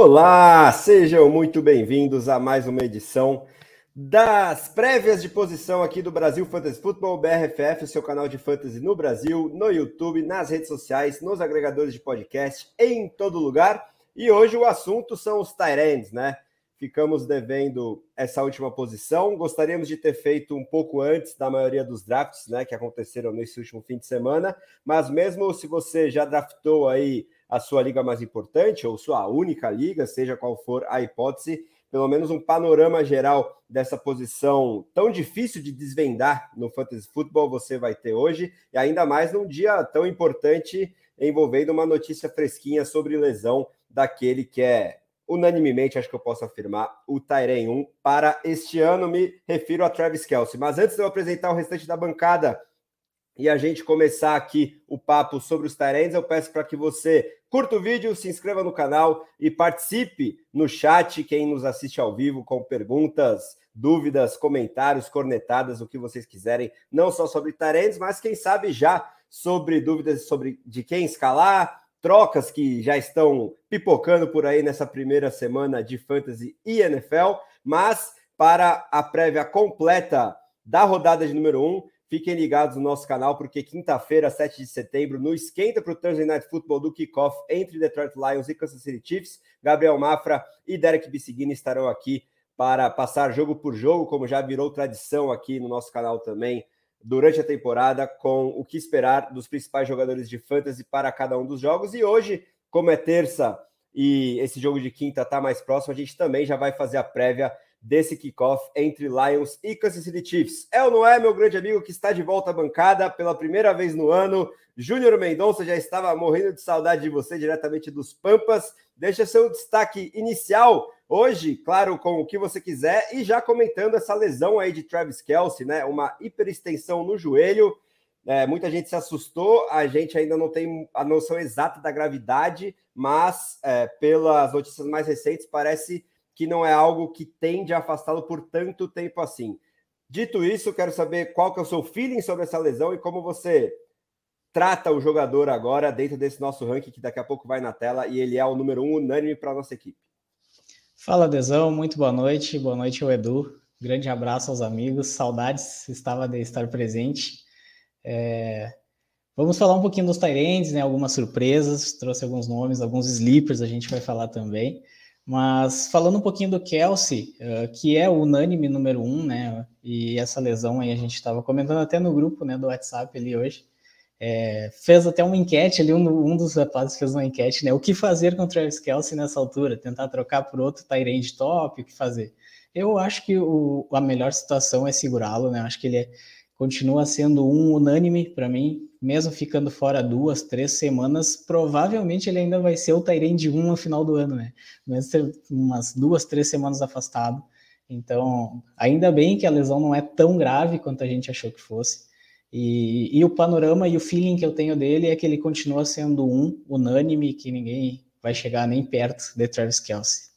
Olá, sejam muito bem-vindos a mais uma edição das prévias de posição aqui do Brasil Fantasy Football BRFF, seu canal de fantasy no Brasil, no YouTube, nas redes sociais, nos agregadores de podcast, em todo lugar. E hoje o assunto são os Tyrands, né? Ficamos devendo essa última posição. Gostaríamos de ter feito um pouco antes da maioria dos drafts, né, que aconteceram nesse último fim de semana. Mas mesmo se você já draftou aí a sua liga mais importante ou sua única liga, seja qual for a hipótese, pelo menos um panorama geral dessa posição tão difícil de desvendar no fantasy futebol você vai ter hoje, e ainda mais num dia tão importante envolvendo uma notícia fresquinha sobre lesão daquele que é unanimemente, acho que eu posso afirmar, o Tairen 1 para este ano. Me refiro a Travis Kelsey. Mas antes de eu apresentar o restante da bancada e a gente começar aqui o papo sobre os Tyrants, eu peço para que você curta o vídeo, se inscreva no canal e participe no chat, quem nos assiste ao vivo, com perguntas, dúvidas, comentários, cornetadas, o que vocês quiserem, não só sobre Tyrants, mas quem sabe já sobre dúvidas sobre de quem escalar, trocas que já estão pipocando por aí nessa primeira semana de Fantasy e NFL, mas para a prévia completa da rodada de número 1, Fiquem ligados no nosso canal, porque quinta-feira, 7 de setembro, no esquenta para o Thursday Night Football do kickoff entre Detroit Lions e Kansas City Chiefs, Gabriel Mafra e Derek Bissigini estarão aqui para passar jogo por jogo, como já virou tradição aqui no nosso canal também, durante a temporada, com o que esperar dos principais jogadores de fantasy para cada um dos jogos. E hoje, como é terça e esse jogo de quinta está mais próximo, a gente também já vai fazer a prévia desse kickoff entre Lions e Kansas City Chiefs. É ou não é, meu grande amigo, que está de volta à bancada pela primeira vez no ano? Júnior Mendonça já estava morrendo de saudade de você diretamente dos Pampas. Deixa seu destaque inicial hoje, claro, com o que você quiser, e já comentando essa lesão aí de Travis Kelsey, né? Uma hiperextensão no joelho. É, muita gente se assustou, a gente ainda não tem a noção exata da gravidade, mas é, pelas notícias mais recentes, parece que não é algo que tende a afastá-lo por tanto tempo assim. Dito isso, quero saber qual que é o seu feeling sobre essa lesão e como você trata o jogador agora dentro desse nosso ranking que daqui a pouco vai na tela e ele é o número um unânime para a nossa equipe. Fala, Dezão, muito boa noite. Boa noite ao Edu. Grande abraço aos amigos. Saudades, estava de estar presente. É... Vamos falar um pouquinho dos Tyrands, né? Algumas surpresas, trouxe alguns nomes, alguns sleepers, a gente vai falar também. Mas falando um pouquinho do Kelsey, uh, que é o unânime número um, né? E essa lesão aí a gente estava comentando até no grupo né, do WhatsApp ali hoje. É, fez até uma enquete ali, um, um, dos rapazes fez uma enquete, né? O que fazer com o Travis Kelsey nessa altura? Tentar trocar por outro Tyrande top, o que fazer? Eu acho que o, a melhor situação é segurá-lo, né? Acho que ele é, continua sendo um unânime para mim, mesmo ficando fora duas, três semanas, provavelmente ele ainda vai ser o Tyrande 1 no final do ano, né? Mesmo umas duas, três semanas afastado. Então, ainda bem que a lesão não é tão grave quanto a gente achou que fosse. E, e o panorama e o feeling que eu tenho dele é que ele continua sendo um unânime, que ninguém vai chegar nem perto de Travis Kelsey.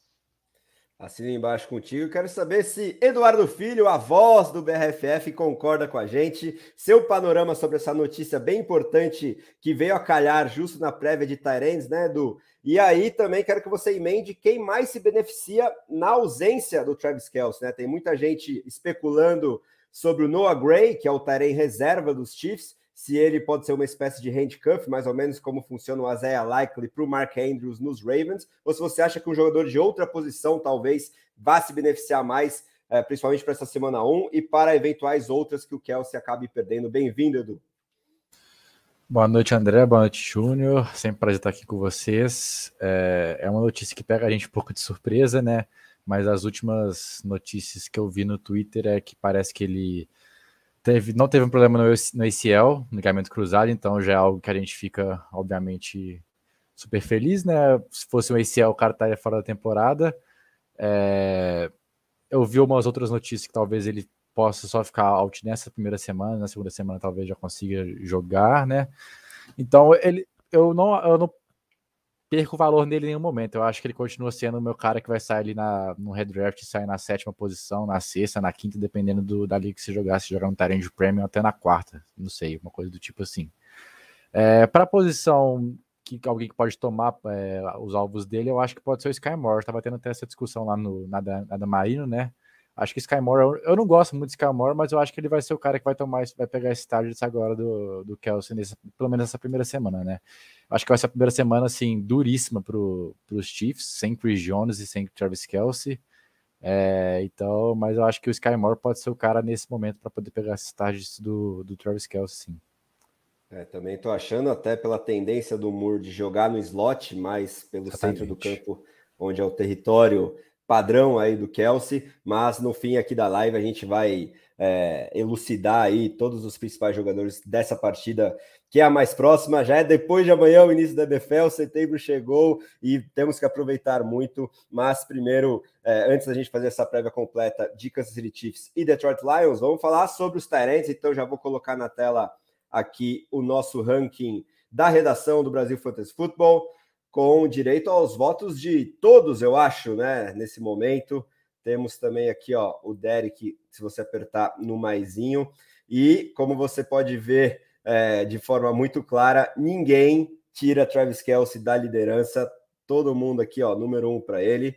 Assina embaixo contigo. Quero saber se Eduardo Filho, a voz do BRFF, concorda com a gente. Seu panorama sobre essa notícia bem importante que veio a calhar justo na prévia de Tyrands, né, Edu? E aí também quero que você emende quem mais se beneficia na ausência do Travis Kelce, né? Tem muita gente especulando sobre o Noah Gray, que é o Tyrene reserva dos Chiefs se ele pode ser uma espécie de handcuff, mais ou menos como funciona o Isaiah Likely para o Mark Andrews nos Ravens, ou se você acha que um jogador de outra posição talvez vá se beneficiar mais, é, principalmente para essa semana 1 e para eventuais outras que o Kelsey acabe perdendo. Bem-vindo, Edu. Boa noite, André. Boa noite, Júnior. Sempre prazer estar aqui com vocês. É, é uma notícia que pega a gente um pouco de surpresa, né? Mas as últimas notícias que eu vi no Twitter é que parece que ele Teve, não teve um problema no, no ACL, no ligamento cruzado, então já é algo que a gente fica, obviamente, super feliz, né? Se fosse um ACL, o cara estaria fora da temporada. É, eu vi umas outras notícias que talvez ele possa só ficar out nessa primeira semana, na segunda semana talvez já consiga jogar, né? Então, ele, eu não, eu não perco o valor nele em nenhum momento. Eu acho que ele continua sendo o meu cara que vai sair ali na, no redraft, sair na sétima posição, na sexta, na quinta, dependendo do, da liga que você jogar, se jogar no Tyrande Premium até na quarta, não sei, uma coisa do tipo assim. É, para a posição que alguém que pode tomar é, os alvos dele, eu acho que pode ser o Sky Moore. Tava tendo até essa discussão lá no nada, nada Marino, né? Acho que Sky Moore, eu não gosto muito de Sky Moore, mas eu acho que ele vai ser o cara que vai tomar, vai pegar esse target agora do, do Kelsey, nesse, pelo menos nessa primeira semana, né? Acho que vai ser a primeira semana, assim, duríssima para os Chiefs, sem Chris Jones e sem Travis Kelsey. É, então, mas eu acho que o Sky Moore pode ser o cara nesse momento para poder pegar esses targets do, do Travis Kelsey, sim. É, também estou achando, até pela tendência do Moore de jogar no slot, mais pelo Exatamente. centro do campo, onde é o território padrão aí do Kelsey, mas no fim aqui da live a gente vai é, elucidar aí todos os principais jogadores dessa partida, que é a mais próxima, já é depois de amanhã o início da NFL, setembro chegou e temos que aproveitar muito, mas primeiro, é, antes da gente fazer essa prévia completa de Kansas City Chiefs e Detroit Lions, vamos falar sobre os Tyrants, então já vou colocar na tela aqui o nosso ranking da redação do Brasil Fantasy Football, com direito aos votos de todos, eu acho, né? Nesse momento. Temos também aqui, ó, o Derek, se você apertar no maisinho. E como você pode ver é, de forma muito clara, ninguém tira Travis Kelsey da liderança. Todo mundo aqui, ó, número um para ele.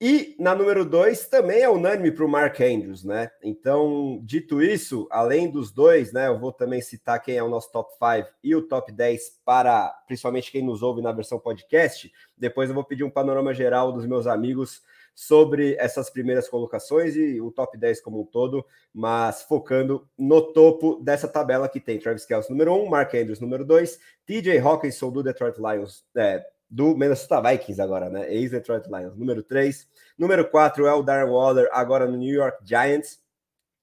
E na número 2 também é unânime para o Mark Andrews, né? Então, dito isso, além dos dois, né? Eu vou também citar quem é o nosso top 5 e o top 10 para principalmente quem nos ouve na versão podcast. Depois eu vou pedir um panorama geral dos meus amigos sobre essas primeiras colocações e o top 10 como um todo, mas focando no topo dessa tabela que tem Travis Kelce número 1, um, Mark Andrews número 2, TJ Hawkinson do Detroit Lions, é, do Minnesota Vikings agora, né? Ex-Detroit Lions. Número 3. Número 4 é o Darren Waller, agora no New York Giants.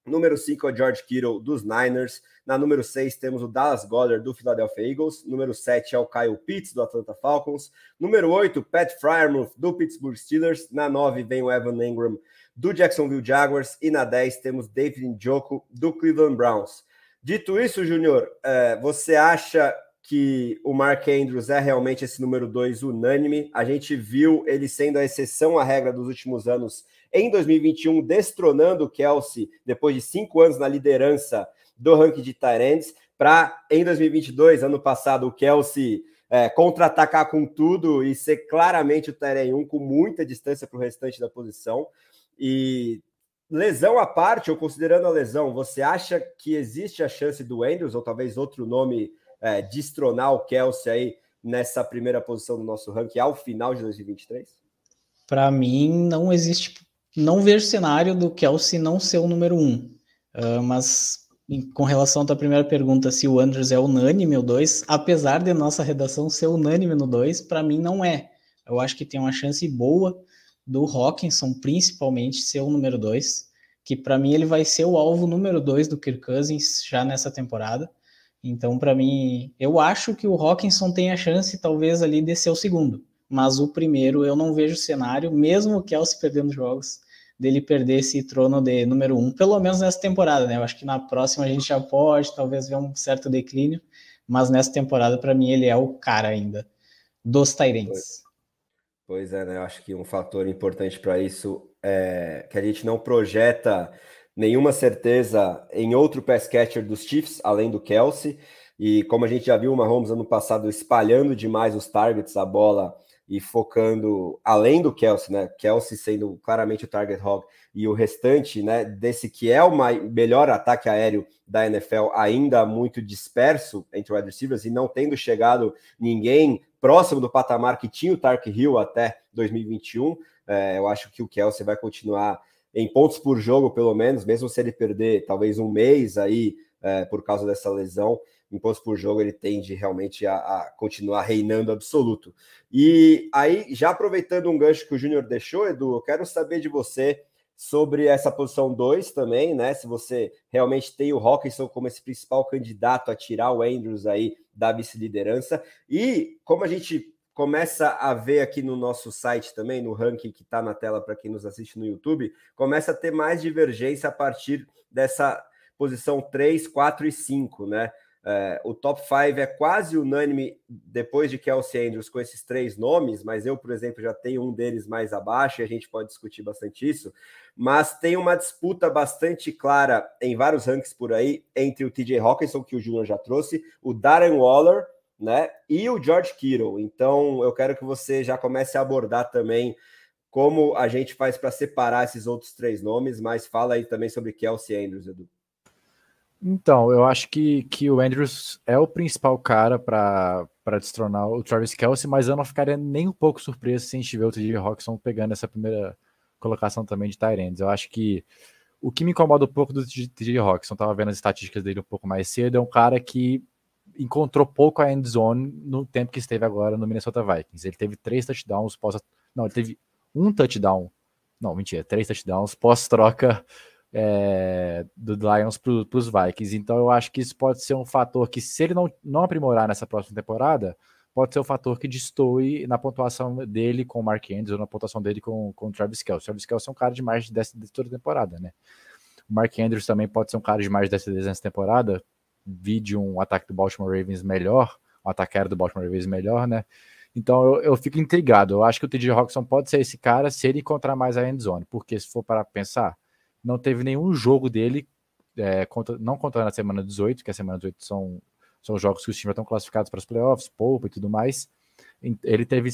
Número 5 é o George Kittle, dos Niners. Na número 6 temos o Dallas Goddard, do Philadelphia Eagles. Número 7 é o Kyle Pitts, do Atlanta Falcons. Número 8, Pat Fryermuth, do Pittsburgh Steelers. Na 9 vem o Evan Engram, do Jacksonville Jaguars. E na 10 temos David Njoku, do Cleveland Browns. Dito isso, Júnior, é, você acha que o Mark Andrews é realmente esse número dois unânime. A gente viu ele sendo a exceção à regra dos últimos anos em 2021, destronando o Kelsey depois de cinco anos na liderança do ranking de Tyrants, para em 2022, ano passado, o Kelsey é, contra-atacar com tudo e ser claramente o Tyrant 1 com muita distância para o restante da posição. E lesão à parte, ou considerando a lesão, você acha que existe a chance do Andrews, ou talvez outro nome é, destronar o Kelsey aí nessa primeira posição do nosso ranking ao final de 2023? Para mim, não existe. Não vejo cenário do Kelsey não ser o número um. Uh, mas com relação à tua primeira pergunta, se o Andrews é unânime ou dois, apesar de nossa redação ser unânime no dois, para mim não é. Eu acho que tem uma chance boa do Hawkinson, principalmente, ser o número dois, que para mim ele vai ser o alvo número dois do Kirk Cousins já nessa temporada. Então, para mim, eu acho que o Hawkinson tem a chance, talvez, ali de ser o segundo. Mas o primeiro eu não vejo cenário, mesmo o Kelsey perdendo jogos, dele perder esse trono de número um, pelo menos nessa temporada, né? Eu acho que na próxima a gente já pode, talvez, ver um certo declínio, mas nessa temporada, para mim, ele é o cara ainda dos Tyrants. Pois é, né? Eu acho que um fator importante para isso é que a gente não projeta nenhuma certeza em outro pass catcher dos Chiefs, além do Kelsey. E como a gente já viu o Mahomes ano passado espalhando demais os targets, a bola e focando além do Kelsey, né? Kelsey sendo claramente o target hog e o restante, né, desse que é o melhor ataque aéreo da NFL, ainda muito disperso entre wide receivers e não tendo chegado ninguém próximo do patamar que tinha o Tark Hill até 2021. É, eu acho que o Kelsey vai continuar em pontos por jogo, pelo menos, mesmo se ele perder talvez um mês aí é, por causa dessa lesão, em pontos por jogo ele tende realmente a, a, continuar reinando absoluto. E aí, já aproveitando um gancho que o Júnior deixou, Edu, eu quero saber de você sobre essa posição 2 também, né? Se você realmente tem o Hawkinson como esse principal candidato a tirar o Andrews aí da vice-liderança. E como a gente começa a ver aqui no nosso site também, no ranking que está na tela para quem nos assiste no YouTube, começa a ter mais divergência a partir dessa posição 3, 4 e 5, né? É, o top 5 é quase unânime depois de Kelsey Andrews com esses três nomes, mas eu, por exemplo, já tenho um deles mais abaixo e a gente pode discutir bastante isso. Mas tem uma disputa bastante clara em vários rankings por aí entre o TJ Hawkinson, que o Júnior já trouxe, o Darren Waller né? E o George Kittle. Então, eu quero que você já comece a abordar também como a gente faz para separar esses outros três nomes, mas fala aí também sobre Kelsey Andrews, Edu. Então, eu acho que, que o Andrews é o principal cara para destronar o Travis Kelsey, mas eu não ficaria nem um pouco surpreso se a gente ver o TJ Roxon pegando essa primeira colocação também de Tyrands. Eu acho que o que me incomoda um pouco do TJ Roxon, estava vendo as estatísticas dele um pouco mais cedo, é um cara que encontrou pouco a end zone no tempo que esteve agora no Minnesota Vikings. Ele teve três touchdowns pós. Não, ele teve um touchdown. Não, mentira, três touchdowns pós-troca é, do Lions para os Vikings. Então eu acho que isso pode ser um fator que, se ele não, não aprimorar nessa próxima temporada, pode ser um fator que destoe na pontuação dele com o Mark Andrews ou na pontuação dele com, com o Travis Kelce. O Travis Kelce é um cara de mais de 10 de toda temporada, né? O Mark Andrews também pode ser um cara de mais de 10 TDs nessa temporada. Vide um ataque do Baltimore Ravens melhor, um ataque aéreo do Baltimore Ravens melhor, né? Então eu, eu fico intrigado. Eu acho que o TJ Roxon pode ser esse cara se ele encontrar mais a endzone, porque se for para pensar, não teve nenhum jogo dele, é, contra, não contando a semana 18, que a semana 18 são, são jogos que os times estão classificados para os playoffs, poupa e tudo mais. Ele teve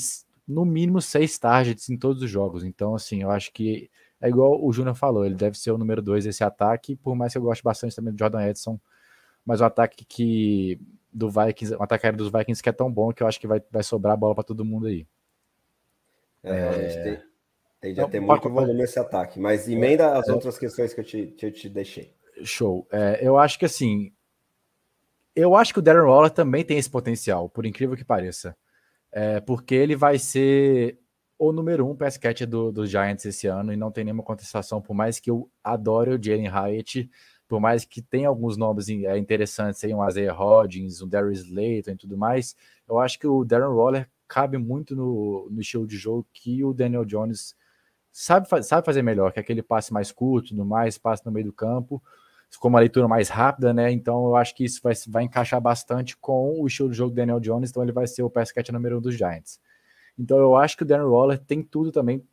no mínimo seis targets em todos os jogos. Então, assim, eu acho que é igual o Júnior falou, ele deve ser o número dois desse ataque, por mais que eu goste bastante também do Jordan Edson, mas o ataque que do Vikings, um ataque dos Vikings que é tão bom que eu acho que vai, vai sobrar a bola para todo mundo aí. É, é... Tem, tende a ter muito volume esse ataque, mas emenda as é... outras questões que eu te, eu te deixei. Show. É, eu acho que assim, eu acho que o Darren Waller também tem esse potencial, por incrível que pareça. É, porque ele vai ser o número um pass catcher do, do Giants esse ano e não tem nenhuma contestação, por mais que eu adore o Jalen Hyatt por mais que tenha alguns nomes é, interessantes aí, um Isaiah Hodgins, um Darius Slayton e tudo mais, eu acho que o Darren Waller cabe muito no, no estilo de jogo que o Daniel Jones sabe, sabe fazer melhor, que é aquele passe mais curto, no mais passe no meio do campo, com uma leitura mais rápida, né? Então eu acho que isso vai, vai encaixar bastante com o estilo de jogo do Daniel Jones, então ele vai ser o pass catch número um dos Giants. Então eu acho que o Darren Waller tem tudo também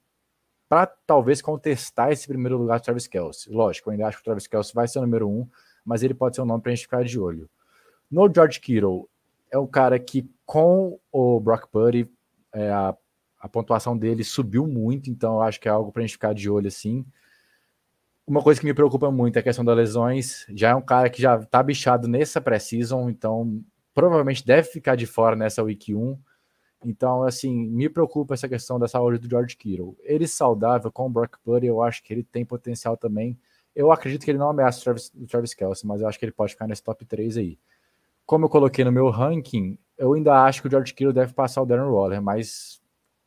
para talvez contestar esse primeiro lugar do Travis Kelce. Lógico, eu ainda acho que o Travis Kelce vai ser o número um, mas ele pode ser um nome para a gente ficar de olho. No George Kittle, é um cara que com o Brock Purdy, é, a, a pontuação dele subiu muito, então eu acho que é algo para a gente ficar de olho assim. Uma coisa que me preocupa muito é a questão das lesões. Já é um cara que já está bichado nessa pré-season, então provavelmente deve ficar de fora nessa week 1. Então, assim, me preocupa essa questão da saúde do George Kittle. Ele saudável com o Brock Purdy, eu acho que ele tem potencial também. Eu acredito que ele não ameaça o Travis, o Travis Kelce, mas eu acho que ele pode ficar nesse top 3 aí. Como eu coloquei no meu ranking, eu ainda acho que o George Kittle deve passar o Darren Waller, mas,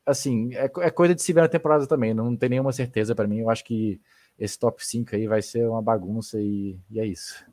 assim, é, é coisa de se ver na temporada também, não tem nenhuma certeza para mim. Eu acho que esse top 5 aí vai ser uma bagunça e, e é isso.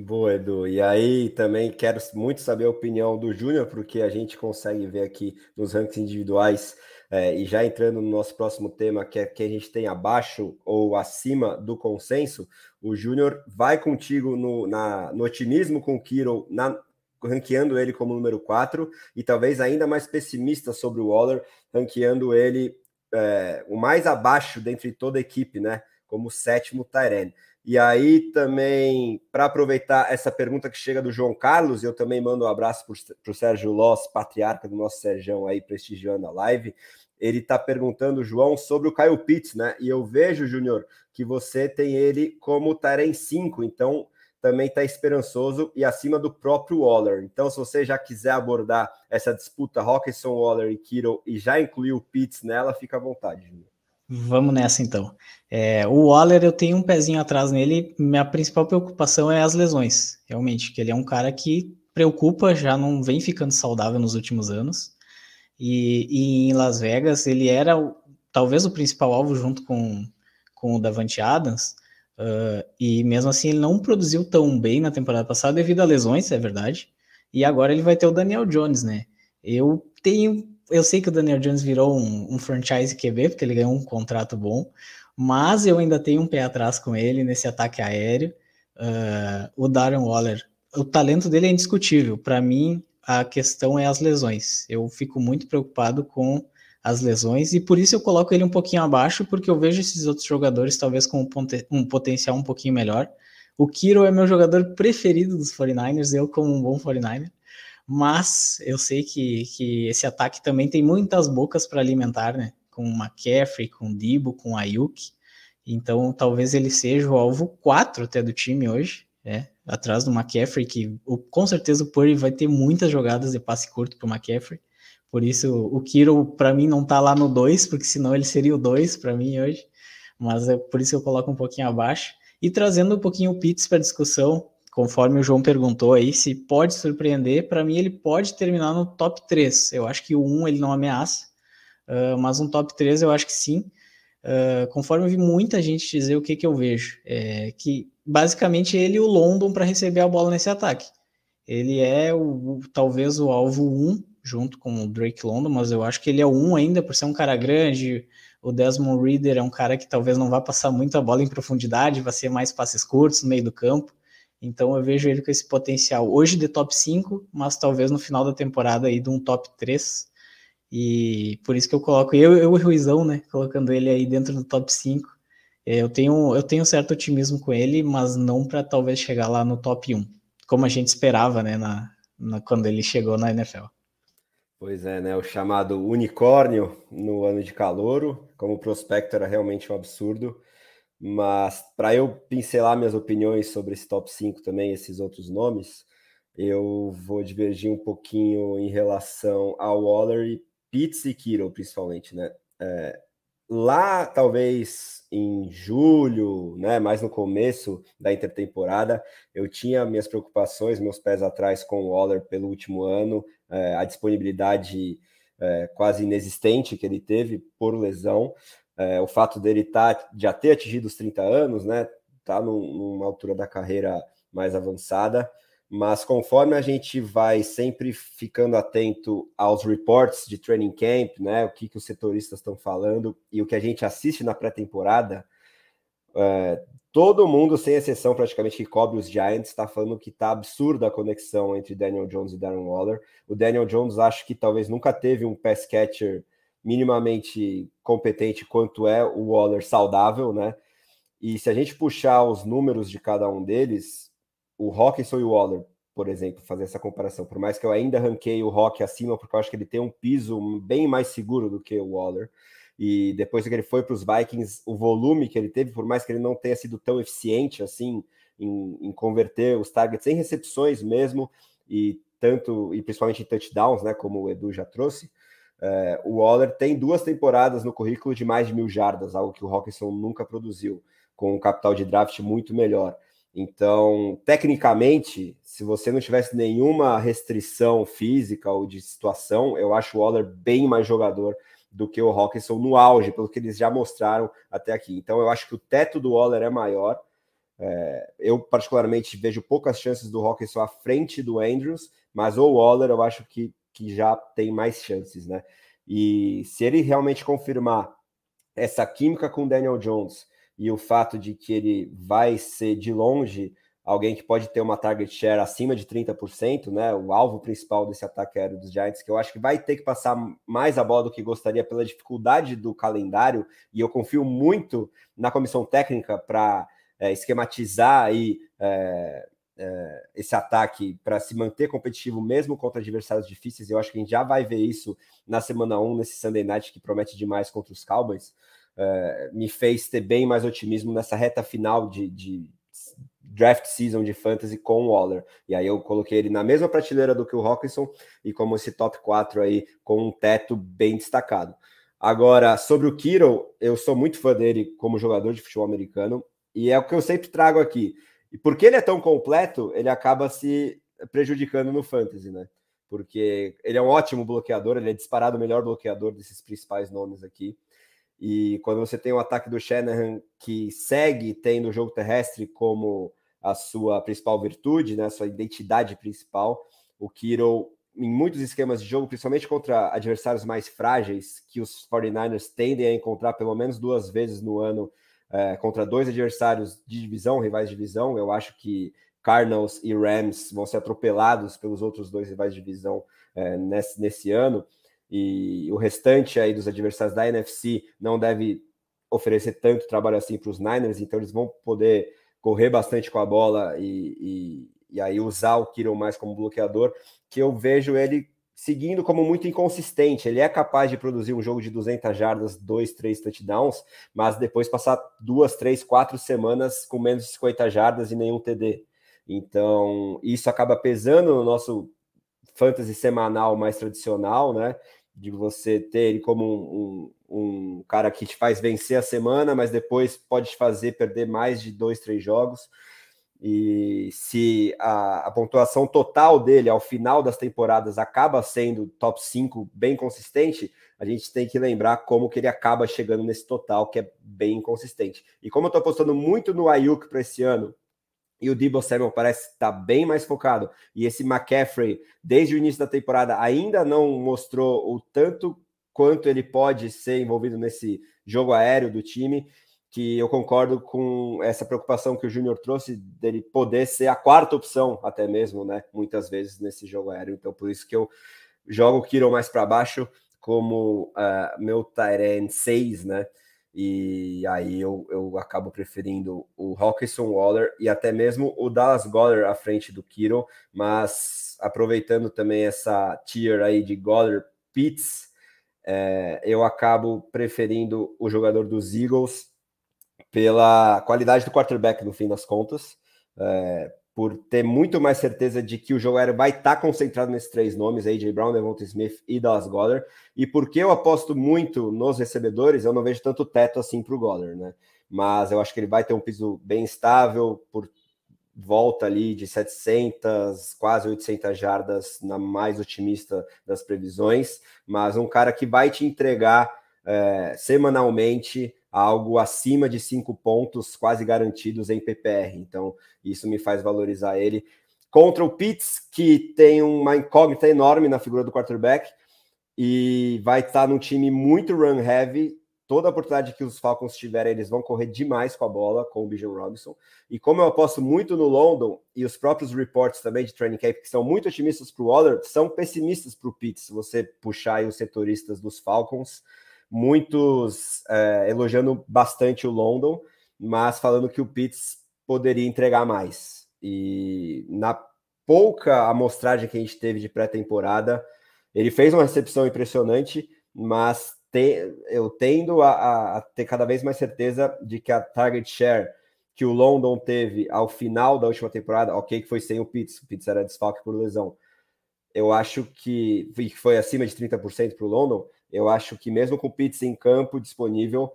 Boa, Edu. E aí também quero muito saber a opinião do Júnior, porque a gente consegue ver aqui nos rankings individuais, é, e já entrando no nosso próximo tema, que é que a gente tem abaixo ou acima do consenso, o Júnior vai contigo no, na, no otimismo com o Kiro, na, ranqueando ele como número 4, e talvez ainda mais pessimista sobre o Waller, ranqueando ele é, o mais abaixo dentre toda a equipe, né? Como sétimo Tyrene. E aí também, para aproveitar essa pergunta que chega do João Carlos, eu também mando um abraço para o Sérgio Loss, patriarca do nosso Sérgio aí prestigiando a live. Ele está perguntando, João, sobre o Kyle Pitts, né? E eu vejo, Júnior, que você tem ele como Taren 5, então também está esperançoso e acima do próprio Waller. Então, se você já quiser abordar essa disputa Hawkinson, Waller e Kittle e já incluir o Pitts nela, fica à vontade, Júnior. Vamos nessa então. É, o Waller, eu tenho um pezinho atrás nele. Minha principal preocupação é as lesões, realmente, que ele é um cara que preocupa, já não vem ficando saudável nos últimos anos. E, e em Las Vegas, ele era talvez o principal alvo junto com, com o Davante Adams. Uh, e mesmo assim, ele não produziu tão bem na temporada passada devido a lesões, é verdade. E agora ele vai ter o Daniel Jones, né? Eu tenho eu sei que o Daniel Jones virou um, um, franchise QB, porque ele ganhou um contrato bom, mas eu ainda tenho um pé atrás com ele nesse ataque aéreo. Uh, o Darren Waller, o talento dele é indiscutível. Para mim, a questão é as lesões. Eu fico muito preocupado com as lesões e por isso eu coloco ele um pouquinho abaixo, porque eu vejo esses outros jogadores talvez com um potencial um pouquinho melhor. O Kiro é meu jogador preferido dos 49ers, eu como um bom 49er mas eu sei que, que esse ataque também tem muitas bocas para alimentar, né? Com McCaffrey, com Dibo, com Ayuk. Então, talvez ele seja o alvo 4 até do time hoje, né? Atrás do McCaffrey, que com certeza o Purdy vai ter muitas jogadas de passe curto para o McCaffrey. Por isso, o Kiro, para mim, não tá lá no 2, porque senão ele seria o 2 para mim hoje. Mas é por isso que eu coloco um pouquinho abaixo. E trazendo um pouquinho o Pitts para discussão, conforme o João perguntou aí, se pode surpreender, para mim ele pode terminar no top 3. Eu acho que o 1 ele não ameaça, uh, mas um top 3 eu acho que sim. Uh, conforme eu vi muita gente dizer o que, que eu vejo, é que basicamente ele e o London para receber a bola nesse ataque. Ele é o, talvez o alvo 1 junto com o Drake London, mas eu acho que ele é o 1 ainda por ser um cara grande, o Desmond Reader é um cara que talvez não vá passar muito a bola em profundidade, vai ser mais passes curtos no meio do campo. Então eu vejo ele com esse potencial hoje de top 5, mas talvez no final da temporada aí de um top 3. E por isso que eu coloco eu, eu e o Ruizão, né? Colocando ele aí dentro do top 5. É, eu tenho, eu tenho certo otimismo com ele, mas não para talvez chegar lá no top 1, como a gente esperava, né? Na, na, quando ele chegou na NFL. Pois é, né? O chamado unicórnio no ano de calouro, como prospecto era realmente um absurdo. Mas para eu pincelar minhas opiniões sobre esse top 5 também, esses outros nomes, eu vou divergir um pouquinho em relação ao Waller e Pitts e Kiro, principalmente, né? É, lá, talvez em julho, né, mais no começo da intertemporada, eu tinha minhas preocupações, meus pés atrás com o Waller pelo último ano, é, a disponibilidade é, quase inexistente que ele teve por lesão, é, o fato dele tá, já ter atingido os 30 anos, né, tá num, numa altura da carreira mais avançada, mas conforme a gente vai sempre ficando atento aos reports de training camp, né, o que, que os setoristas estão falando e o que a gente assiste na pré-temporada, é, todo mundo, sem exceção praticamente, que cobre os Giants, está falando que está absurda a conexão entre Daniel Jones e Darren Waller. O Daniel Jones acho que talvez nunca teve um pass catcher minimamente competente quanto é o Waller saudável, né? E se a gente puxar os números de cada um deles, o Hawkinson e o Waller, por exemplo, fazer essa comparação. Por mais que eu ainda ranquei o Rock acima, porque eu acho que ele tem um piso bem mais seguro do que o Waller. E depois que ele foi para os Vikings, o volume que ele teve, por mais que ele não tenha sido tão eficiente assim em, em converter os targets em recepções mesmo, e tanto e principalmente em touchdowns, né, como o Edu já trouxe, é, o Waller tem duas temporadas no currículo de mais de mil jardas, algo que o Hawkinson nunca produziu, com um capital de draft muito melhor. Então, tecnicamente, se você não tivesse nenhuma restrição física ou de situação, eu acho o Waller bem mais jogador do que o Hawkinson no auge, pelo que eles já mostraram até aqui. Então, eu acho que o teto do Waller é maior. É, eu, particularmente, vejo poucas chances do Hawkinson à frente do Andrews, mas o Waller eu acho que, que já tem mais chances, né? E se ele realmente confirmar essa química com Daniel Jones e o fato de que ele vai ser de longe alguém que pode ter uma target share acima de 30%, né? O alvo principal desse ataque aéreo dos Giants, que eu acho que vai ter que passar mais a bola do que gostaria pela dificuldade do calendário, e eu confio muito na comissão técnica para é, esquematizar é, é, esse ataque para se manter competitivo mesmo contra adversários difíceis. Eu acho que a gente já vai ver isso na semana 1, nesse Sunday Night que promete demais contra os Cowboys uh, me fez ter bem mais otimismo nessa reta final de, de, draft season de fantasy com o Waller. E aí eu coloquei ele na mesma prateleira do que o Hawkinson e como esse top 4 aí com um teto bem destacado. Agora, sobre o Kiro, eu sou muito fã dele como jogador de futebol americano e é o que eu sempre trago aqui. E porque ele é tão completo, ele acaba se prejudicando no fantasy, né? Porque ele é um ótimo bloqueador, ele é disparado o melhor bloqueador desses principais nomes aqui. E quando você tem o ataque do Shanahan que segue tendo o jogo terrestre como a sua principal virtude, né, a sua identidade principal, o Kiro, em muitos esquemas de jogo, principalmente contra adversários mais frágeis, que os 49ers tendem a encontrar pelo menos duas vezes no ano é, contra dois adversários de divisão, rivais de divisão, eu acho que Cardinals e Rams vão ser atropelados pelos outros dois rivais de divisão é, nesse, nesse ano e o restante aí dos adversários da NFC não deve oferecer tanto trabalho assim para os Niners, então eles vão poder correr bastante com a bola e, e, e aí usar o Kiro mais como bloqueador. que eu vejo ele seguindo como muito inconsistente. Ele é capaz de produzir um jogo de 200 jardas, dois, três touchdowns, mas depois passar duas, três, quatro semanas com menos de 50 jardas e nenhum TD. Então, isso acaba pesando no nosso fantasy semanal mais tradicional, né? De você ter ele como um, um, um cara que te faz vencer a semana, mas depois pode te fazer perder mais de dois, três jogos. E se a, a, pontuação total dele ao final das temporadas acaba sendo top 5 bem consistente, a gente tem que lembrar como que ele acaba chegando nesse total, que é bem inconsistente. E como eu estou apostando muito no Ayuk para esse ano, e o Debo Samuel parece estar tá bem mais focado, e esse McCaffrey, desde o início da temporada, ainda não mostrou o tanto quanto ele pode ser envolvido nesse jogo aéreo do time, que eu concordo com essa preocupação que o Júnior trouxe dele poder ser a quarta opção, até mesmo, né? Muitas vezes nesse jogo aéreo. Então, por isso que eu jogo o Kiro mais para baixo como uh, meu Tyrant 6, né? E aí eu, eu acabo preferindo o Hawkinson Waller e até mesmo o Dallas Goller à frente do Kiro, mas aproveitando também essa tier aí de Goller Pitts, é, eu acabo preferindo o jogador dos Eagles pela qualidade do quarterback, no fim das contas, é, por ter muito mais certeza de que o jogo aéreo vai estar tá concentrado nesses três nomes, AJ Brown, Devonta Smith e Dallas Goddard, e porque eu aposto muito nos recebedores, eu não vejo tanto teto assim para o Goddard, né? Mas eu acho que ele vai ter um piso bem estável, por volta ali de 700, quase 800 jardas na mais otimista das previsões, mas um cara que vai te entregar é, semanalmente algo acima de cinco pontos quase garantidos em PPR. Então, isso me faz valorizar ele. Contra o Pitts, que tem uma incógnita enorme na figura do quarterback e vai estar num time muito run heavy. Toda oportunidade que os Falcons tiverem, eles vão correr demais com a bola, com o Bijan Robinson. E como eu aposto muito no London, e os próprios reports também de training camp, que são muito otimistas para o Waller, são pessimistas para o Pitts, se você puxar os setoristas dos Falcons muitos é, elogiando bastante o London, mas falando que o Pitts poderia entregar mais. E na pouca amostragem que a gente teve de pré-temporada, ele fez uma recepção impressionante, mas te, eu tendo a, a, ter cada vez mais certeza de que a target share que o London teve ao final da última temporada, ok, que foi sem o Pitts, o Pitts era desfalque por lesão. Eu acho que foi acima de 30% para o London eu acho que mesmo com o Pitts em campo disponível,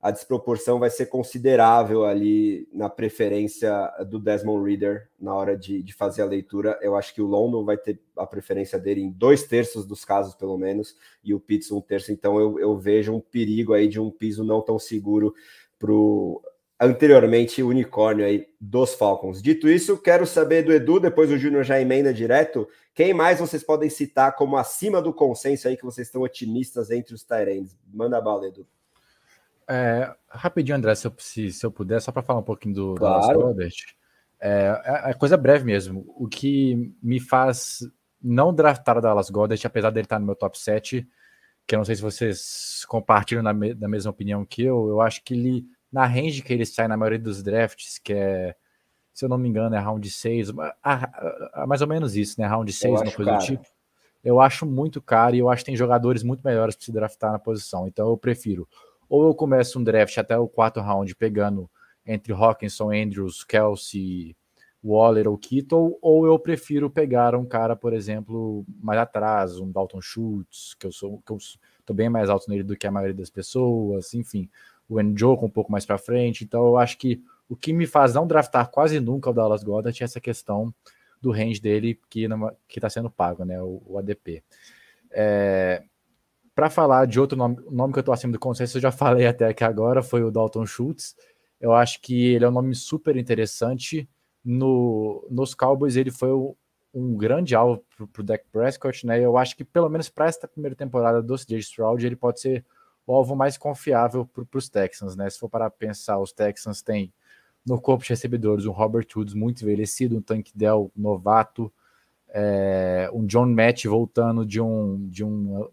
a desproporção vai ser considerável ali na preferência do Desmond Reader na hora de, de, fazer a leitura. Eu acho que o London vai ter a preferência dele em dois terços dos casos, pelo menos, e o Pitts um terço. Então eu, eu vejo um perigo aí de um piso não tão seguro para o anteriormente unicórnio aí dos Falcons. Dito isso, quero saber do Edu, depois o Júnior já emenda direto, quem mais vocês podem citar como acima do consenso aí que vocês estão otimistas entre os Tyrands? Manda a bala, Edu. É, rapidinho, André, se eu, se, se eu puder, só para falar um pouquinho do claro. Dallas Goddard. É, é, é, coisa breve mesmo. O que me faz não draftar o Dallas Goddard, apesar dele estar no meu top 7, que eu não sei se vocês compartilham da, me, da mesma opinião que eu, eu acho que ele na range que ele sai na maioria dos drafts, que é, se eu não me engano, é round 6, mais ou menos isso, né? Round 6, uma coisa do tipo. Eu acho muito caro e eu acho que tem jogadores muito melhores para se draftar na posição. Então eu prefiro ou eu começo um draft até o quarto round pegando entre Hawkinson, Andrews, Kelsey, Waller ou Kittle, ou eu prefiro pegar um cara, por exemplo, mais atrás, um Dalton Schultz, que eu sou que eu tô bem mais alto nele do que a maioria das pessoas, enfim, o Njoku um pouco mais para frente. Então eu acho que o que me faz não draftar quase nunca o Dallas Goddard é essa questão do range dele que está sendo pago, né? O, o ADP. É, para falar de outro nome, nome que eu estou acima do consenso, eu já falei até aqui agora, foi o Dalton Schultz. Eu acho que ele é um nome super interessante. No, nos Cowboys, ele foi o, um grande alvo para o Dak Prescott, né? Eu acho que pelo menos para esta primeira temporada do CJ Stroud, ele pode ser o alvo mais confiável para os Texans, né? Se for para pensar, os Texans têm no corpo de recebedores um Robert Woods muito envelhecido, um Tank Dell novato, é, um John Matt voltando de um de um,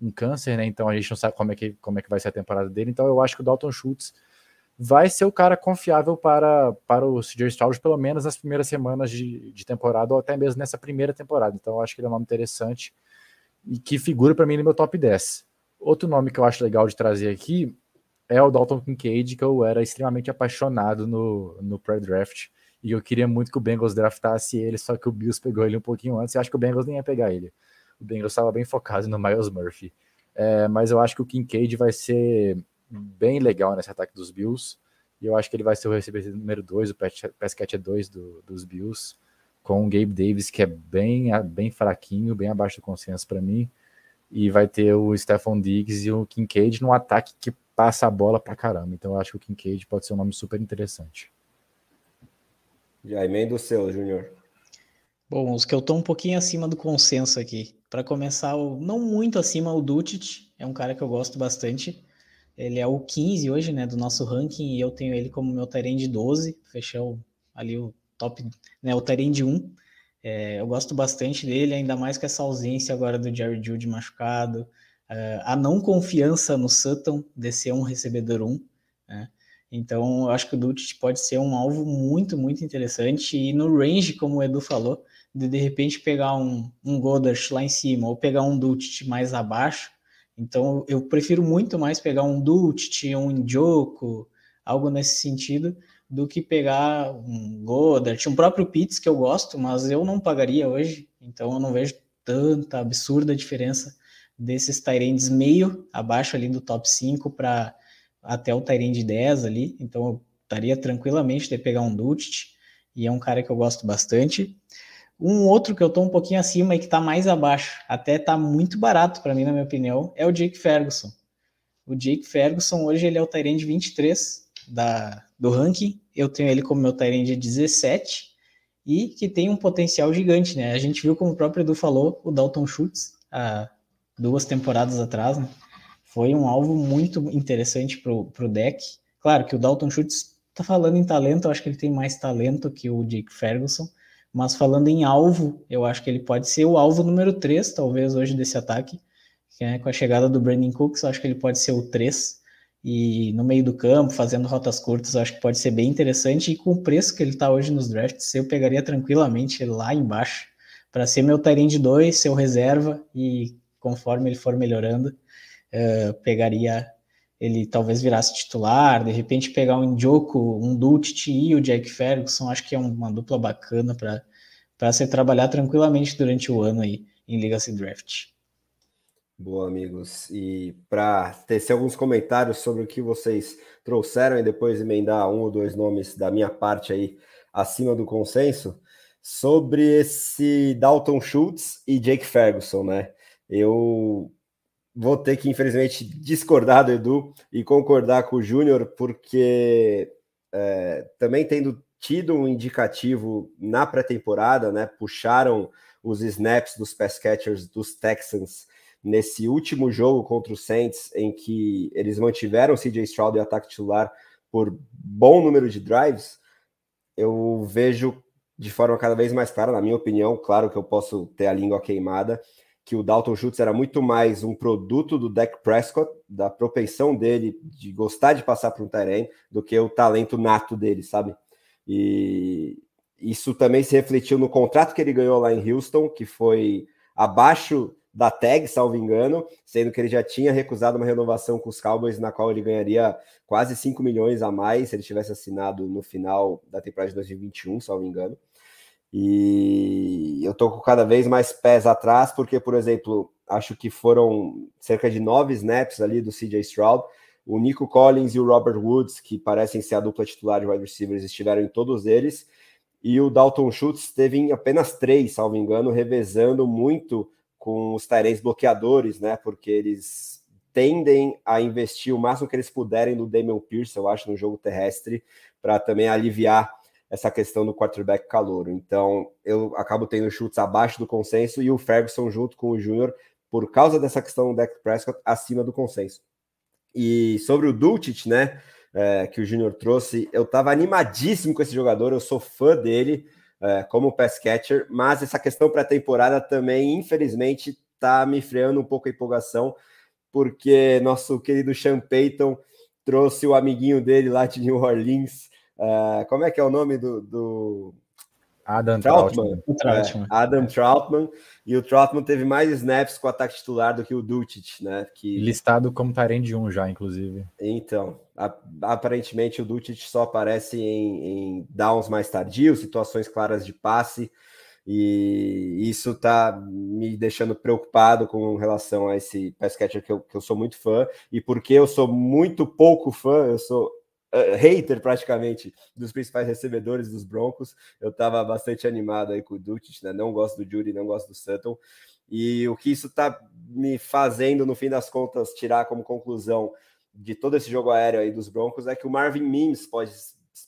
um câncer, né? Então a gente não sabe como é que como é que vai ser a temporada dele. Então eu acho que o Dalton Schultz vai ser o cara confiável para, para o CJ Stroud, pelo menos nas primeiras semanas de, de temporada, ou até mesmo nessa primeira temporada. Então, eu acho que ele é um nome interessante e que figura para mim no meu top 10. Outro nome que eu acho legal de trazer aqui é o Dalton Kincaid, que eu era extremamente apaixonado no, no pré-draft. E eu queria muito que o Bengals draftasse ele, só que o Bills pegou ele um pouquinho antes. Eu acho que o Bengals nem ia pegar ele. O Bengals estava bem focado no Miles Murphy. É, mas eu acho que o Kincaid vai ser bem legal nesse ataque dos Bills. E eu acho que ele vai ser o recebedor número 2, o pass é 2 do, dos Bills, com o Gabe Davis, que é bem, bem fraquinho, bem abaixo do consenso para mim. E vai ter o Stephon Diggs e o Kincaid no ataque que passa a bola pra caramba. Então eu acho que o Kincaid pode ser um nome super interessante. Já emenda o seu, Júnior. Bom, os que eu tô um pouquinho acima do consenso aqui. Para começar, não muito acima, o Dutit é um cara que eu gosto bastante. Ele é o 15 hoje, né, do nosso ranking, e eu tenho ele como meu de 12, fechou ali o top, né, o de 1. É, eu gosto bastante dele, ainda mais com essa ausência agora do Jerry Judy machucado, uh, a não confiança no Sutton de ser um recebedor 1, né? Então, eu acho que o Dutch pode ser um alvo muito, muito interessante. E no range, como o Edu falou, de de repente pegar um, um lá em cima ou pegar um Dutch mais abaixo, então, eu prefiro muito mais pegar um Dutch, um Njoku, algo nesse sentido, do que pegar um Goddard, um próprio Pitts que eu gosto, mas eu não pagaria hoje, então eu não vejo tanta absurda diferença desses Tyrands meio abaixo ali do top 5 para até o Tyrande 10 ali, então eu estaria tranquilamente de pegar um Dutch, e é um cara que eu gosto bastante. Um outro que eu tô um pouquinho acima e que tá mais abaixo, até tá muito barato para mim, na minha opinião, é o Jake Ferguson. O Jake Ferguson, hoje, ele é o Tyrande 23 da, do ranking. Eu tenho ele como meu Tyrande 17 e que tem um potencial gigante, né? A gente viu, como o próprio Edu falou, o Dalton Schultz, há duas temporadas atrás, né? Foi um alvo muito interessante pro, pro deck. Claro que o Dalton Schultz tá falando em talento, eu acho que ele tem mais talento que o Jake Ferguson, mas falando em alvo, eu acho que ele pode ser o alvo número 3, talvez, hoje desse ataque. É, com a chegada do Brandon Cooks, eu acho que ele pode ser o 3. E no meio do campo, fazendo rotas curtas, acho que pode ser bem interessante. E com o preço que ele está hoje nos drafts, eu pegaria tranquilamente lá embaixo para ser meu de 2, seu reserva. E conforme ele for melhorando, uh, pegaria ele talvez virasse titular, de repente pegar um Njoku, um Dutch e o Jack Ferguson, acho que é uma dupla bacana para se trabalhar tranquilamente durante o ano aí em Legacy Draft. Boa, amigos. E para tecer alguns comentários sobre o que vocês trouxeram e depois emendar um ou dois nomes da minha parte aí acima do consenso, sobre esse Dalton Schultz e Jake Ferguson, né? Eu vou ter que, infelizmente, discordar do Edu e concordar com o Júnior, porque é, também tendo tido um indicativo na pré-temporada, né? Puxaram os snaps dos pass catchers dos Texans nesse último jogo contra o Saints, em que eles mantiveram o CJ Stroud e ataque titular por bom número de drives, eu vejo de forma cada vez mais clara, na minha opinião, claro que eu posso ter a língua queimada, que o Dalton Schultz era muito mais um produto do Dak Prescott, da propensão dele de gostar de passar para um terreno, do que o talento nato dele, sabe? E isso também se refletiu no contrato que ele ganhou lá em Houston, que foi abaixo da tag, salvo engano, sendo que ele já tinha recusado uma renovação com os Cowboys, na qual ele ganharia quase 5 milhões a mais se ele tivesse assinado no final da temporada de 2021, salvo engano. E eu tô com cada vez mais pés atrás, porque, por exemplo, acho que foram cerca de nove snaps ali do CJ Stroud. O Nico Collins e o Robert Woods, que parecem ser a dupla titular de wide receivers, estiveram em todos eles. E o Dalton Schultz teve em apenas três, salvo engano, revezando muito com os Tyrens bloqueadores, né? Porque eles tendem a investir o máximo que eles puderem no Damian Pierce, eu acho, no jogo terrestre, para também aliviar essa questão do quarterback calouro. Então, eu acabo tendo chutes abaixo do consenso e o Ferguson junto com o Júnior, por causa dessa questão do Dak Prescott, acima do consenso. E sobre o Dulcich, né, é, que o Júnior trouxe, eu estava animadíssimo com esse jogador, eu sou fã dele é, como pass catcher, mas essa questão pré-temporada também, infelizmente, está me freando um pouco a empolgação, porque nosso querido Sean Payton trouxe o amiguinho dele lá de New Orleans. Uh, como é que é o nome do, do Adam Troutman. Troutman. É, Adam Troutman. E o Troutman teve mais snaps com o ataque titular do que o Dulcich, né? Que... Listado como Tyrande 1 já, inclusive. Então, aparentemente o Dulcich só aparece em, em, downs mais tardios, situações claras de passe. E isso tá me deixando preocupado com relação a esse pass catcher que eu, que eu sou muito fã. E porque eu sou muito pouco fã, eu sou uh, hater praticamente dos principais recebedores dos Broncos. Eu estava bastante animado aí com o Dutch, né? Não gosto do Judy, não gosto do Sutton. E o que isso está me fazendo, no fim das contas, tirar como conclusão de todo esse jogo aéreo aí dos Broncos é que o Marvin Mims pode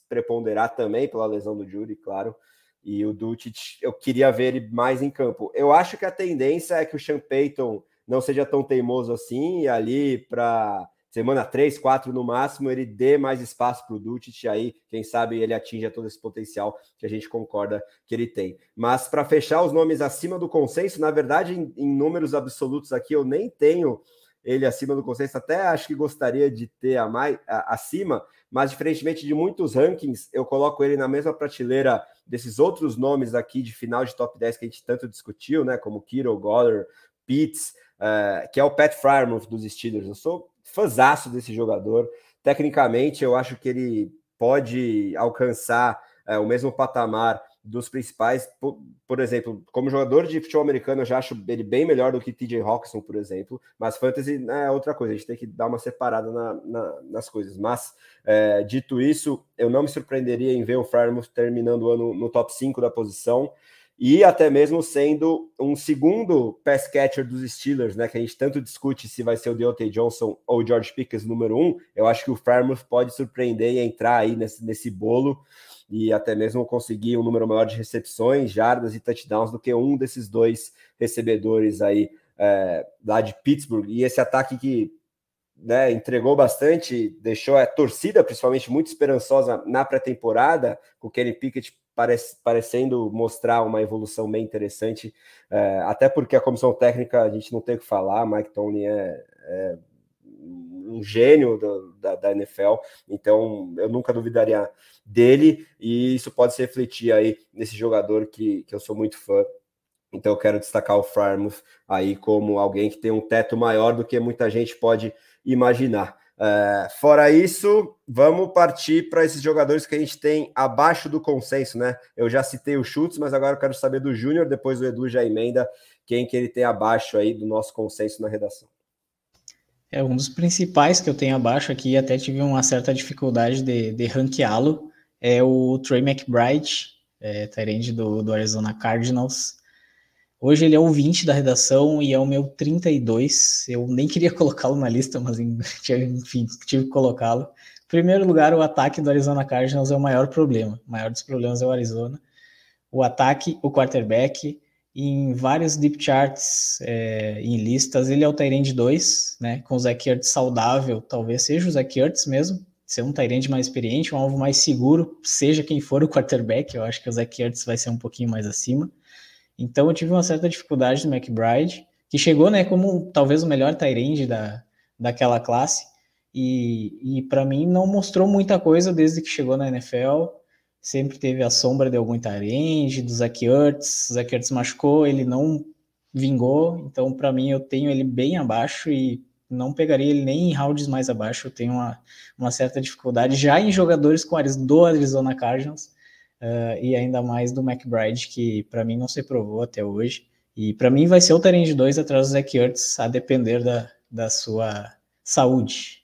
preponderar também pela lesão do Judy, claro. E o Dutch, eu queria ver ele mais em campo. Eu acho que a tendência é que o Sean Payton não seja tão teimoso assim, e ali para semana 3, 4 no máximo, ele dê mais espaço para o Dutch, aí, quem sabe, ele atinja todo esse potencial que a gente concorda que ele tem. Mas para fechar os nomes acima do consenso, na verdade, em, em, números absolutos aqui, eu nem tenho ele acima do consenso, até acho que gostaria de ter a mais a, acima, mas diferentemente de muitos rankings, eu coloco ele na mesma prateleira desses outros nomes aqui de final de top 10 que a gente tanto discutiu, né? Como Kiro, Goller, Pitts, uh, que é o Pat Frymouth dos Steelers. Eu sou fãzaço desse jogador. Tecnicamente, eu acho que ele pode alcançar é, o mesmo patamar dos principais. Por, por, exemplo, como jogador de futebol americano, eu já acho ele bem melhor do que TJ Hawkinson, por exemplo. Mas fantasy né, é outra coisa, a gente tem que dar uma separada na, na, nas coisas. Mas, é, dito isso, eu não me surpreenderia em ver o Fairmouth terminando o ano no top 5 da posição e até mesmo sendo um segundo pass catcher dos Steelers, né? Que a gente tanto discute se vai ser o Deontay Johnson ou o George Pickens número um. Eu acho que o Fairmouth pode surpreender e entrar aí nesse, nesse bolo e até mesmo conseguir um número maior de recepções, jardas e touchdowns do que um desses dois recebedores aí é, lá de Pittsburgh. E esse ataque que né, entregou bastante, deixou a torcida, principalmente, muito esperançosa na pré-temporada, com o Kenny Pickett parece, parecendo mostrar uma evolução bem interessante, é, até porque a comissão técnica a gente não tem o que falar, Mike Tony é, é um gênio do, da, da, NFL, então eu nunca duvidaria dele, e isso pode se refletir aí nesse jogador que, que eu sou muito fã, então eu quero destacar o Frymouth aí como alguém que tem um teto maior do que muita gente pode imaginar. É, fora isso, vamos partir para esses jogadores que a gente tem abaixo do consenso, né? Eu já citei o Chutes, mas agora eu quero saber do Júnior, depois o Edu já emenda quem que ele tem abaixo aí do nosso consenso na redação. É um dos principais que eu tenho abaixo aqui, até tive uma certa dificuldade de, de ranqueá-lo, é o Trey McBride, é, do, do Arizona Cardinals. Hoje ele é o 20 da redação e é o meu 32. Eu nem queria colocá-lo na lista, mas enfim, tive que colocá-lo. Em primeiro lugar, o ataque do Arizona Cardinals é o maior problema. O maior dos problemas é o Arizona. O ataque, o quarterback, em vários deep charts, é, em listas, ele é o Tyrande 2, né? Com o Zach Ertz saudável, talvez seja o Zach Ertz mesmo, ser um Tyrande mais experiente, um alvo mais seguro, seja quem for o quarterback. Eu acho que o Zach Ertz vai ser um pouquinho mais acima. Então eu tive uma certa dificuldade no McBride, que chegou né, como talvez o melhor Tyrande da, daquela classe, e, e para mim não mostrou muita coisa desde que chegou na NFL. Sempre teve a sombra de algum Tyrande, do Zach Ertz, Zach Ertz machucou, ele não vingou, então para mim eu tenho ele bem abaixo e não pegaria ele nem em rounds mais abaixo, eu tenho uma, uma certa dificuldade já em jogadores com do Arizona Cardinals, uh, e ainda mais do McBride, que para mim não se provou até hoje. E para mim vai ser o Tyrande 2 atrás do Zach Ertz, a depender da, da sua saúde.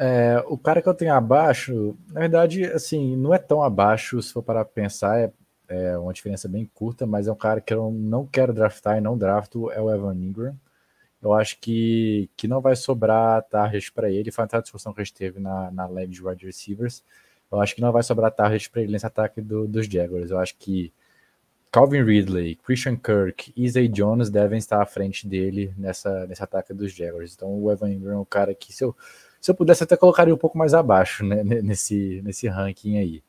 É, o cara que eu tenho abaixo, na verdade, assim, não é tão abaixo, se for para pensar, é, é, uma diferença bem curta, mas é um cara que eu não quero draftar e não drafto, é o Evan Ingram eu acho que, que não vai sobrar target para ele. Foi uma discussão que a gente teve na, na live de wide receivers. Eu acho que não vai sobrar target para ele nesse ataque do, dos Jaguars. Eu acho que Calvin Ridley, Christian Kirk e Zay Jones devem estar à frente dele nessa, nesse ataque dos Jaguars. Então o Evan Ingram é um cara que, se eu, se eu pudesse, até colocaria um pouco mais abaixo né, nesse, nesse ranking aí.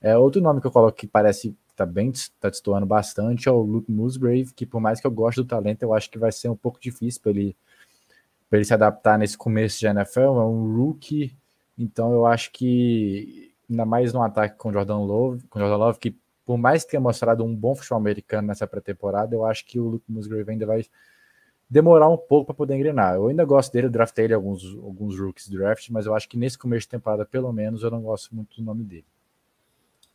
É, outro nome que eu coloco que parece tá bem, tá destoando bastante, é o Luke Musgrave, que por mais que eu goste do talento, eu acho que vai ser um pouco difícil para ele para ele se adaptar nesse começo de NFL, é um rookie, então eu acho que ainda mais no ataque com Jordan Love, com Jordan Love, que por mais que tenha mostrado um bom futebol americano nessa pré-temporada, eu acho que o Luke Musgrave ainda vai demorar um pouco para poder engrenar. Eu ainda gosto dele, draftei ele alguns, alguns rookies draft, mas eu acho que nesse começo de temporada, pelo menos, eu não gosto muito do nome dele.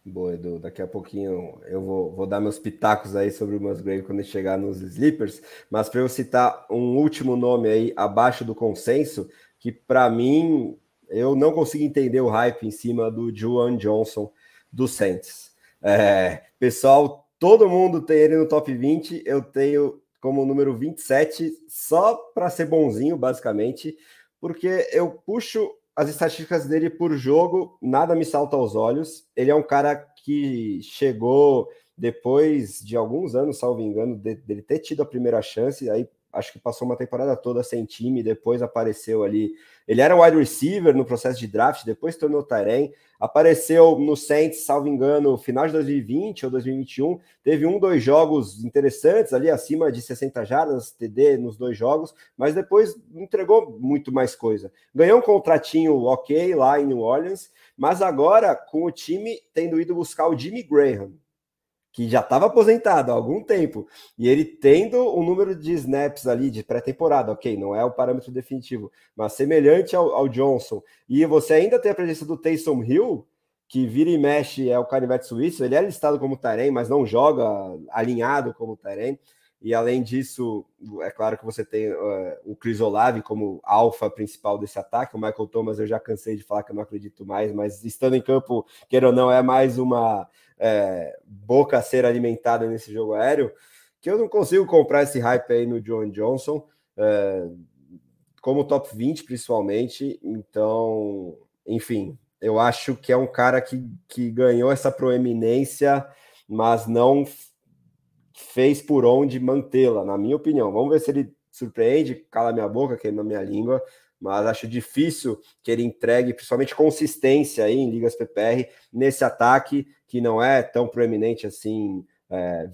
Boa, Edu. Daqui a pouquinho eu vou, vou dar meus pitacos aí sobre o Musgrave quando chegar nos Sleepers, mas para eu citar um último nome aí abaixo do consenso, que para mim eu não consigo entender o hype em cima do Juan Johnson do Saints. É, pessoal, todo mundo tem ele no top 20, eu tenho como número 27 só para ser bonzinho, basicamente, porque eu puxo as estatísticas dele por jogo, nada me salta aos olhos. Ele é um cara que chegou depois de alguns anos, salvo engano, dele ter tido a primeira chance, aí acho que passou uma temporada toda sem time, depois apareceu ali. Ele era wide receiver no processo de draft, depois tornou Tyrene, apareceu no Saints, salvo engano, final de 2020 ou 2021, teve um, dois jogos interessantes ali, acima de 60 jardas, TD nos dois jogos, mas depois entregou muito mais coisa. Ganhou um contratinho ok lá em New Orleans, mas agora com o time tendo ido buscar o Jimmy Graham, que já estava aposentado há algum tempo, e ele tendo um número de snaps ali de pré-temporada, ok, não é o parâmetro definitivo, mas semelhante ao, ao, Johnson, e você ainda tem a presença do Taysom Hill, que vira e mexe é o canivete suíço, ele é listado como Tarém, mas não joga alinhado como Tarém, e além disso, é claro que você tem uh, o Chris Olave como alfa principal desse ataque. O Michael Thomas eu já cansei de falar que eu não acredito mais, mas estando em campo, queira ou não, é mais uma é, boca a ser alimentada nesse jogo aéreo. Que eu não consigo comprar esse hype aí no John Johnson, é, como top 20 principalmente. Então, enfim, eu acho que é um cara que, que ganhou essa proeminência, mas não fez por onde mantê-la, na minha opinião. Vamos ver se ele surpreende, cala minha boca, queima minha língua, mas acho difícil que ele entregue, principalmente consistência aí em ligas PPR, nesse ataque que não é tão proeminente assim é,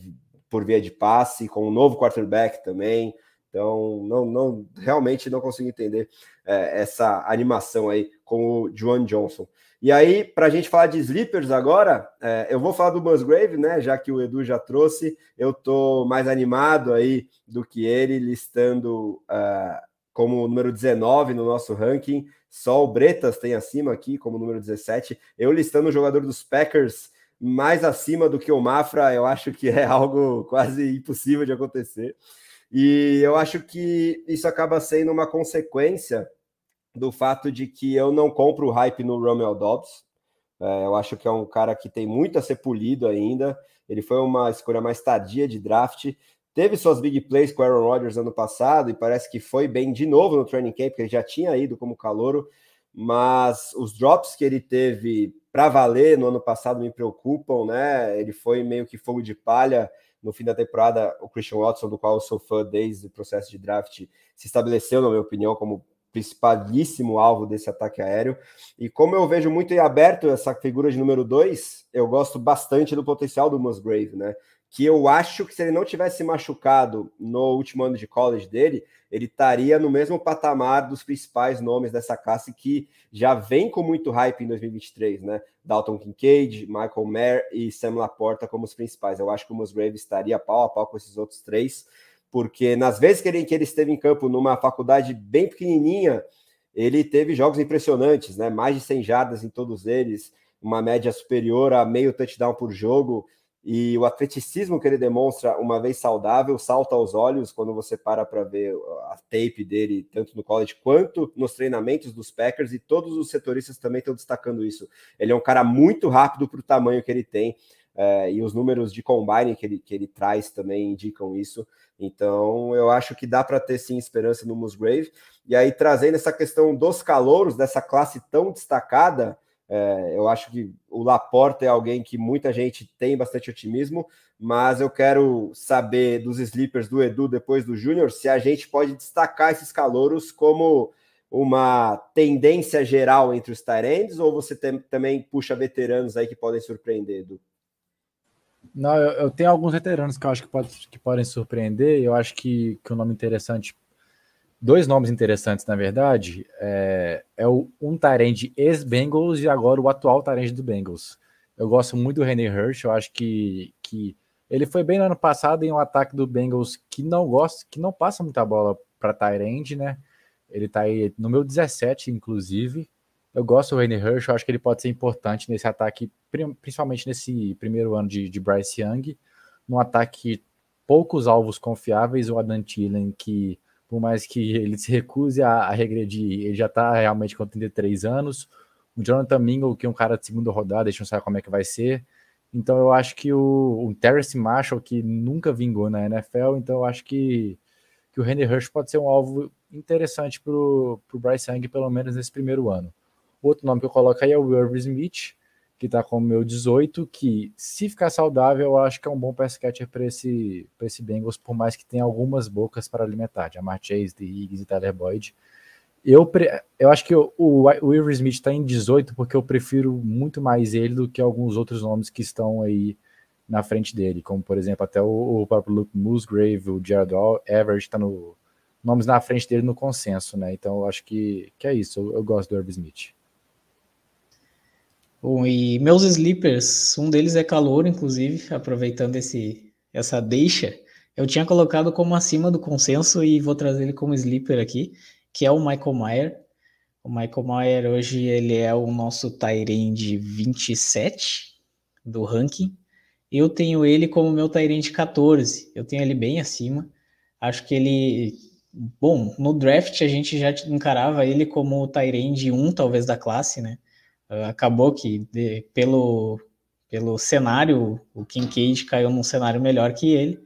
por via de passe, com um novo quarterback também. Então, não, não realmente não consigo entender é, essa animação aí com o Joan Johnson. E aí, para a gente falar de sleepers agora, é, eu vou falar do Musgrave, né? Já que o Edu já trouxe, eu tô mais animado aí do que ele, listando uh, como número 19 no nosso ranking. Só o Bretas tem acima aqui como número 17. Eu listando o jogador dos Packers mais acima do que o Mafra, eu acho que é algo quase impossível de acontecer. E eu acho que isso acaba sendo uma consequência do fato de que eu não compro o hype no Romeo Dobbs. É, eu acho que é um cara que tem muito a ser polido ainda. Ele foi uma escolha mais tardia de draft. Teve suas big plays com Aaron Rodgers ano passado e parece que foi bem de novo no training camp, porque ele já tinha ido como calouro. Mas os drops que ele teve para valer no ano passado me preocupam, né? Ele foi meio que fogo de palha no fim da temporada. O Christian Watson, do qual eu sou fã desde o processo de draft, se estabeleceu, na minha opinião, como principalíssimo alvo desse ataque aéreo. E como eu vejo muito em aberto essa figura de número dois, eu gosto bastante do potencial do Musgrave, né? Que eu acho que se ele não tivesse machucado no último ano de college dele, ele estaria no mesmo patamar dos principais nomes dessa classe que já vem com muito hype em 2023, né? Dalton Kincaid, Michael Mayer e Sam Laporta como os principais. Eu acho que o Musgrave estaria pau a pau com esses outros três porque nas vezes que ele, que ele esteve em campo numa faculdade bem pequenininha, ele teve jogos impressionantes, né? Mais de 100 jardas em todos eles, uma média superior a meio touchdown por jogo, e o atleticismo que ele demonstra uma vez saudável salta aos olhos quando você para para ver a tape dele, tanto no college quanto nos treinamentos dos Packers, e todos os setoristas também estão destacando isso. Ele é um cara muito rápido para o tamanho que ele tem, é, e os números de combine que ele, que ele traz também indicam isso. Então, eu acho que dá para ter sim esperança no Musgrave. E aí, trazendo essa questão dos calouros, dessa classe tão destacada, é, eu acho que o Laporta é alguém que muita gente tem bastante otimismo, mas eu quero saber dos sleepers do Edu depois do Júnior se a gente pode destacar esses calouros como uma tendência geral entre os Tyrands ou você tem, também puxa veteranos aí que podem surpreender, Edu? Não, eu, eu, tenho alguns veteranos que eu acho que, pode, que podem surpreender. Eu acho que, que um nome interessante dois nomes interessantes, na verdade. É, é o, um Tyrande ex-Bengals e agora o atual Tyrande do Bengals. Eu gosto muito do René Hirsch, eu acho que, que ele foi bem no ano passado em um ataque do Bengals que não gosta, que não passa muita bola para Tyrande, né? Ele tá aí no meu 17, inclusive. Eu gosto do René Hirsch, eu acho que ele pode ser importante nesse ataque, principalmente nesse primeiro ano de, de Bryce Young, num ataque poucos alvos confiáveis, o Adam Thielen, que por mais que ele se recuse a, a regredir, ele já está realmente com 33 anos. O Jonathan Mingle, que é um cara de segunda rodada, a gente não sabe como é que vai ser. Então eu acho que o, o Terrence Marshall, que nunca vingou na NFL, então eu acho que, que o Henry Hirsch pode ser um alvo interessante para o Bryce Young, pelo menos nesse primeiro ano. Outro nome que eu coloco aí é o Irv Smith, que está com o meu 18, que se ficar saudável, eu acho que é um bom pass catcher para esse, esse Bengals, por mais que tenha algumas bocas para alimentar, Jamar Chase, The Higgs e Tyler Boyd. Eu, eu acho que o, o Irv Smith está em 18 porque eu prefiro muito mais ele do que alguns outros nomes que estão aí na frente dele, como por exemplo até o, o próprio Luke Musgrave, o Jared Everett está no nomes na frente dele no consenso, né? Então eu acho que, que é isso. Eu, eu gosto do Irv Smith. Bom, e meus sleepers, um deles é calor, inclusive, aproveitando esse, essa deixa, eu tinha colocado como acima do consenso e vou trazer ele como sleeper aqui, que é o Michael Mayer. O Michael Mayer hoje ele é o nosso Tyrande 27 do ranking. Eu tenho ele como meu Tyrande 14. Eu tenho ele bem acima. Acho que ele bom, no draft a gente já encarava ele como o Tyrande 1 talvez da classe, né? Acabou que de, pelo, pelo cenário, o Kincaid caiu num cenário melhor que ele,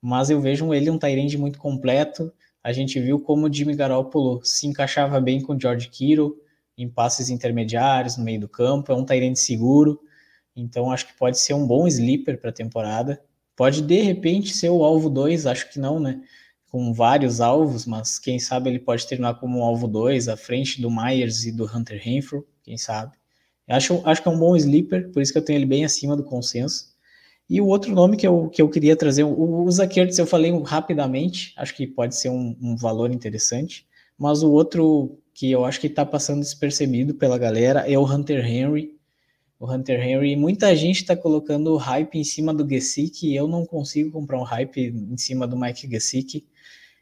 mas eu vejo ele um Tyrande muito completo. A gente viu como o Jimmy Garoppolo se encaixava bem com o George Kittle em passes intermediários no meio do campo, é um Tyrande seguro, então acho que pode ser um bom sleeper para a temporada. Pode de repente ser o alvo 2, acho que não, né? Com vários alvos, mas quem sabe ele pode terminar como um alvo 2 à frente do Myers e do Hunter Renfrew, quem sabe. Acho, acho que é um bom sleeper, por isso que eu tenho ele bem acima do consenso. E o outro nome que eu, que eu queria trazer, o, o Zakertz eu falei rapidamente, acho que pode ser um, um valor interessante, mas o outro que eu acho que está passando despercebido pela galera é o Hunter Henry. O Hunter Henry, muita gente está colocando hype em cima do Gesicki, eu não consigo comprar um hype em cima do Mike Gesicki.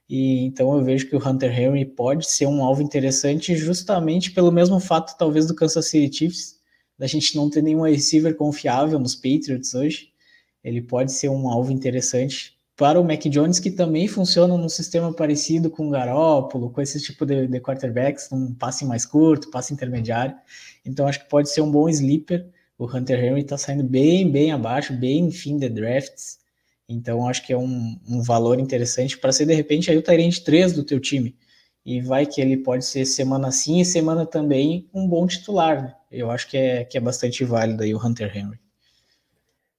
E então eu vejo que o Hunter Henry pode ser um alvo interessante justamente pelo mesmo fato talvez do Kansas City Chiefs da gente não ter nenhum receiver confiável nos Patriots hoje, ele pode ser um alvo interessante para o Mac Jones, que também funciona num sistema parecido com o Garoppolo, com esse tipo de, de quarterbacks, um passe mais curto, passe intermediário. Então acho que pode ser um bom sleeper. O Hunter Henry está saindo bem, bem abaixo, bem fim de drafts. Então acho que é um, um valor interessante para ser de repente aí o Tyrant 3 do teu time e vai que ele pode ser semana sim e semana também um bom titular. Né? Eu acho que é, que é bastante válido aí o Hunter Henry.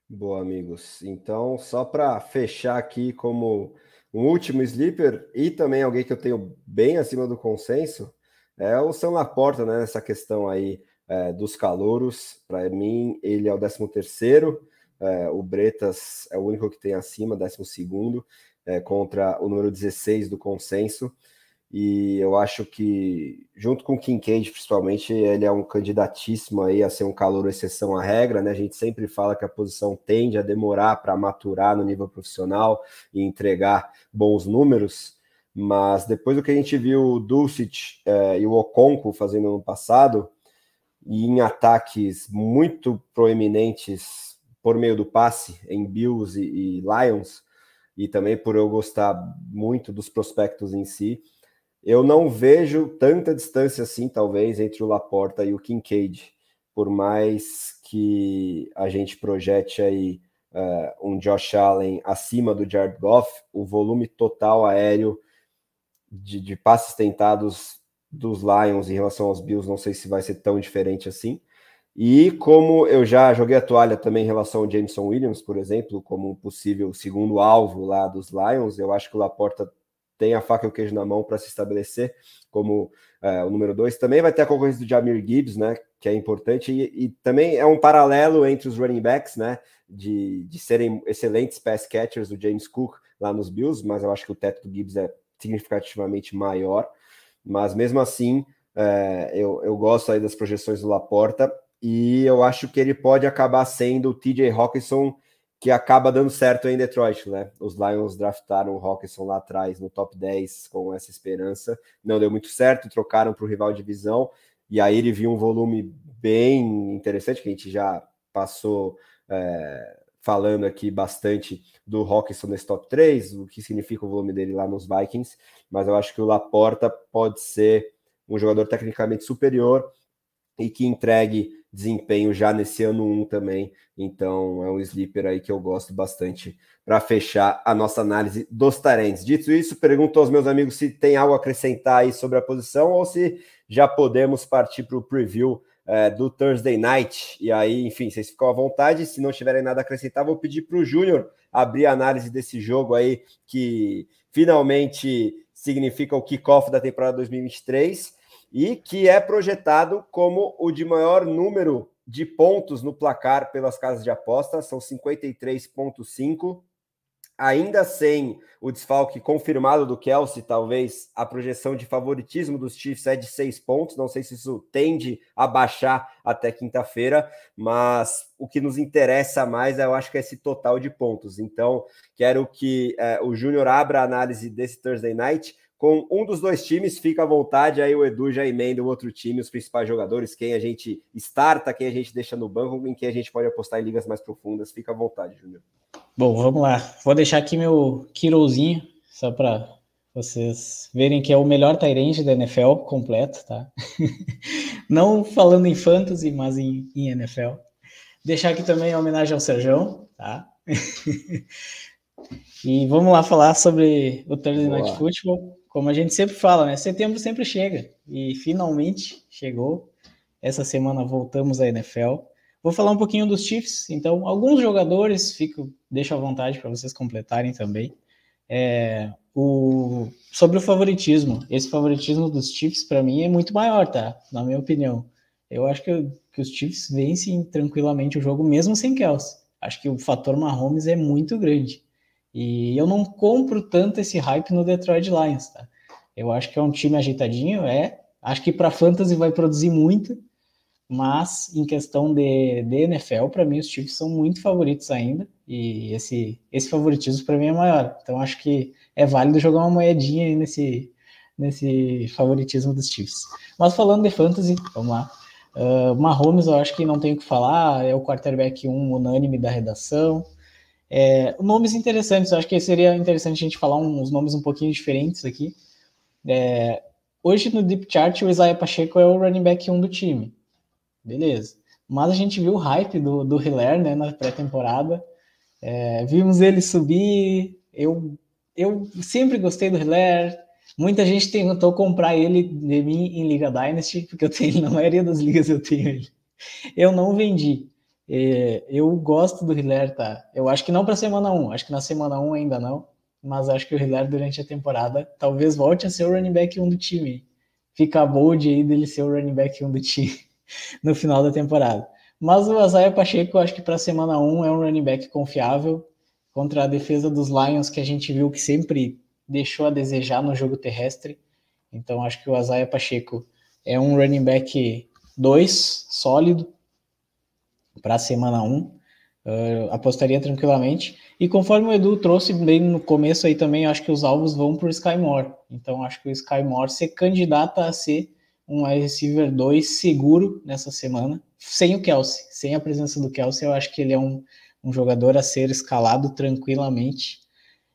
Boa, amigos. Então, só para fechar aqui como um último sleeper e também alguém que eu tenho bem acima do consenso, é o São Laporta, né? Nessa questão aí é, dos calouros. Para mim, ele é o 13 terceiro. É, o Bretas é o único que tem acima, 12 segundo, é, contra o número 16 do consenso. E eu acho que, junto com o Kincaid, principalmente, ele é um candidatíssimo aí a ser um calor exceção à regra, né? A gente sempre fala que a posição tende a demorar para maturar no nível profissional e entregar bons números, mas depois do que a gente viu o Dulcich é, e o Oconco fazendo no passado, e em ataques muito proeminentes por meio do passe em Bills e, e Lions, e também por eu gostar muito dos prospectos em si, eu não vejo tanta distância assim, talvez, entre o Laporta e o Kincaid, por mais que a gente projete aí uh, um Josh Allen acima do Jared Goff, o volume total aéreo de, de passes tentados dos Lions em relação aos Bills, não sei se vai ser tão diferente assim. E como eu já joguei a toalha também em relação ao Jameson Williams, por exemplo, como um possível segundo alvo lá dos Lions, eu acho que o Laporta tem a faca e o queijo na mão para se estabelecer como é, o número dois. Também vai ter a concorrência do Jamir Gibbs, né? Que é importante, e, e, também é um paralelo entre os running backs, né? De, de serem excelentes pass catchers do James Cook lá nos Bills, mas eu acho que o teto do Gibbs é significativamente maior, mas mesmo assim é, eu, eu gosto aí das projeções do Laporta e eu acho que ele pode acabar sendo o TJ Hawkinson que acaba dando certo em Detroit, né? Os Lions draftaram o Hawkinson lá atrás no top 10 com essa esperança. Não deu muito certo, trocaram para o rival de divisão, e aí ele viu um volume bem interessante, que a gente já passou é, falando aqui bastante do Hawkinson nesse top 3, o que significa o volume dele lá nos Vikings, mas eu acho que o Laporta pode ser um jogador tecnicamente superior e que entregue desempenho já nesse ano 1 também. Então é um sleeper aí que eu gosto bastante para fechar a nossa análise dos Tarentes. Dito isso, pergunto aos meus amigos se tem algo a acrescentar aí sobre a posição ou se já podemos partir para o preview é, do Thursday Night. E aí, enfim, vocês ficam à vontade. Se não tiverem nada a acrescentar, vou pedir para o Júnior abrir a análise desse jogo aí que finalmente significa o kickoff da temporada 2023 e que é projetado como o de maior número de pontos no placar pelas casas de aposta, são 53,5. Ainda sem o desfalque confirmado do Kelsey, talvez a projeção de favoritismo dos Chiefs é de seis pontos. Não sei se isso tende a baixar até quinta-feira, mas o que nos interessa mais, eu acho que é esse total de pontos. Então, quero que é, o Júnior abra a análise desse Thursday night com um dos dois times, fica à vontade, aí o Edu já emenda o outro time, os principais jogadores, quem a gente starta, quem a gente deixa no banco, em quem a gente pode apostar em ligas mais profundas, fica à vontade, Júnior. Bom, vamos lá. Vou deixar aqui meu Kirozinho, só para vocês verem que é o melhor Tyrande da NFL completo, tá? Não falando em fantasy, mas em, em NFL. Deixar aqui também a homenagem ao Serjão, tá? e vamos lá falar sobre o Thursday Night Football como a gente sempre fala, né? Setembro sempre chega e finalmente chegou. Essa semana voltamos à NFL. Vou falar um pouquinho dos Chiefs. Então, alguns jogadores, fico, deixo à vontade para vocês completarem também. É, o, sobre o favoritismo, esse favoritismo dos Chiefs para mim é muito maior, tá? Na minha opinião, eu acho que, que os Chiefs vencem tranquilamente o jogo mesmo sem Kelsey. Acho que o fator Mahomes é muito grande. E eu não compro tanto esse hype no Detroit Lions, tá? Eu acho que é um time ajeitadinho, é. Acho que para fantasy vai produzir muito, mas em questão de, de NFL, para mim os Chiefs são muito favoritos ainda, e esse, esse favoritismo para mim é maior. Então acho que é válido jogar uma moedinha aí nesse, nesse favoritismo dos Chiefs. Mas falando de fantasy, vamos lá. Uh, Mahomes, eu acho que não tenho o que falar, é o quarterback 1 unânime da redação. É, nomes interessantes, acho que seria interessante a gente falar uns nomes um pouquinho diferentes aqui. É, hoje no Deep Chart, o Isaiah Pacheco é o running back 1 do time. Beleza. Mas a gente viu o hype do, do Hiller né, na pré-temporada. É, vimos ele subir. Eu, eu sempre gostei do Hiller. Muita gente tentou comprar ele de mim em Liga Dynasty, porque eu tenho na maioria das ligas eu tenho ele. Eu não vendi. É, eu gosto do Hiller, tá? Eu acho que não para semana 1, acho que na semana 1 ainda não, mas acho que o Hiller durante a temporada talvez volte a ser o running back 1 do time. Fica bold aí dele ser o running back 1 do time no final da temporada. Mas o Azaia Pacheco, acho que para semana 1 é um running back confiável contra a defesa dos Lions, que a gente viu que sempre deixou a desejar no jogo terrestre. Então acho que o Azaia Pacheco é um running back 2 sólido para a semana 1. Uh, ah, apostaria tranquilamente. E conforme o Edu trouxe bem no começo aí também, acho que os alvos vão por Sky Moore. Então acho que o Sky Moore se candidata a ser um receiver 2 seguro nessa semana, sem o Kelsey. Sem a presença do Kelsey, eu acho que ele é um, um jogador a ser escalado tranquilamente.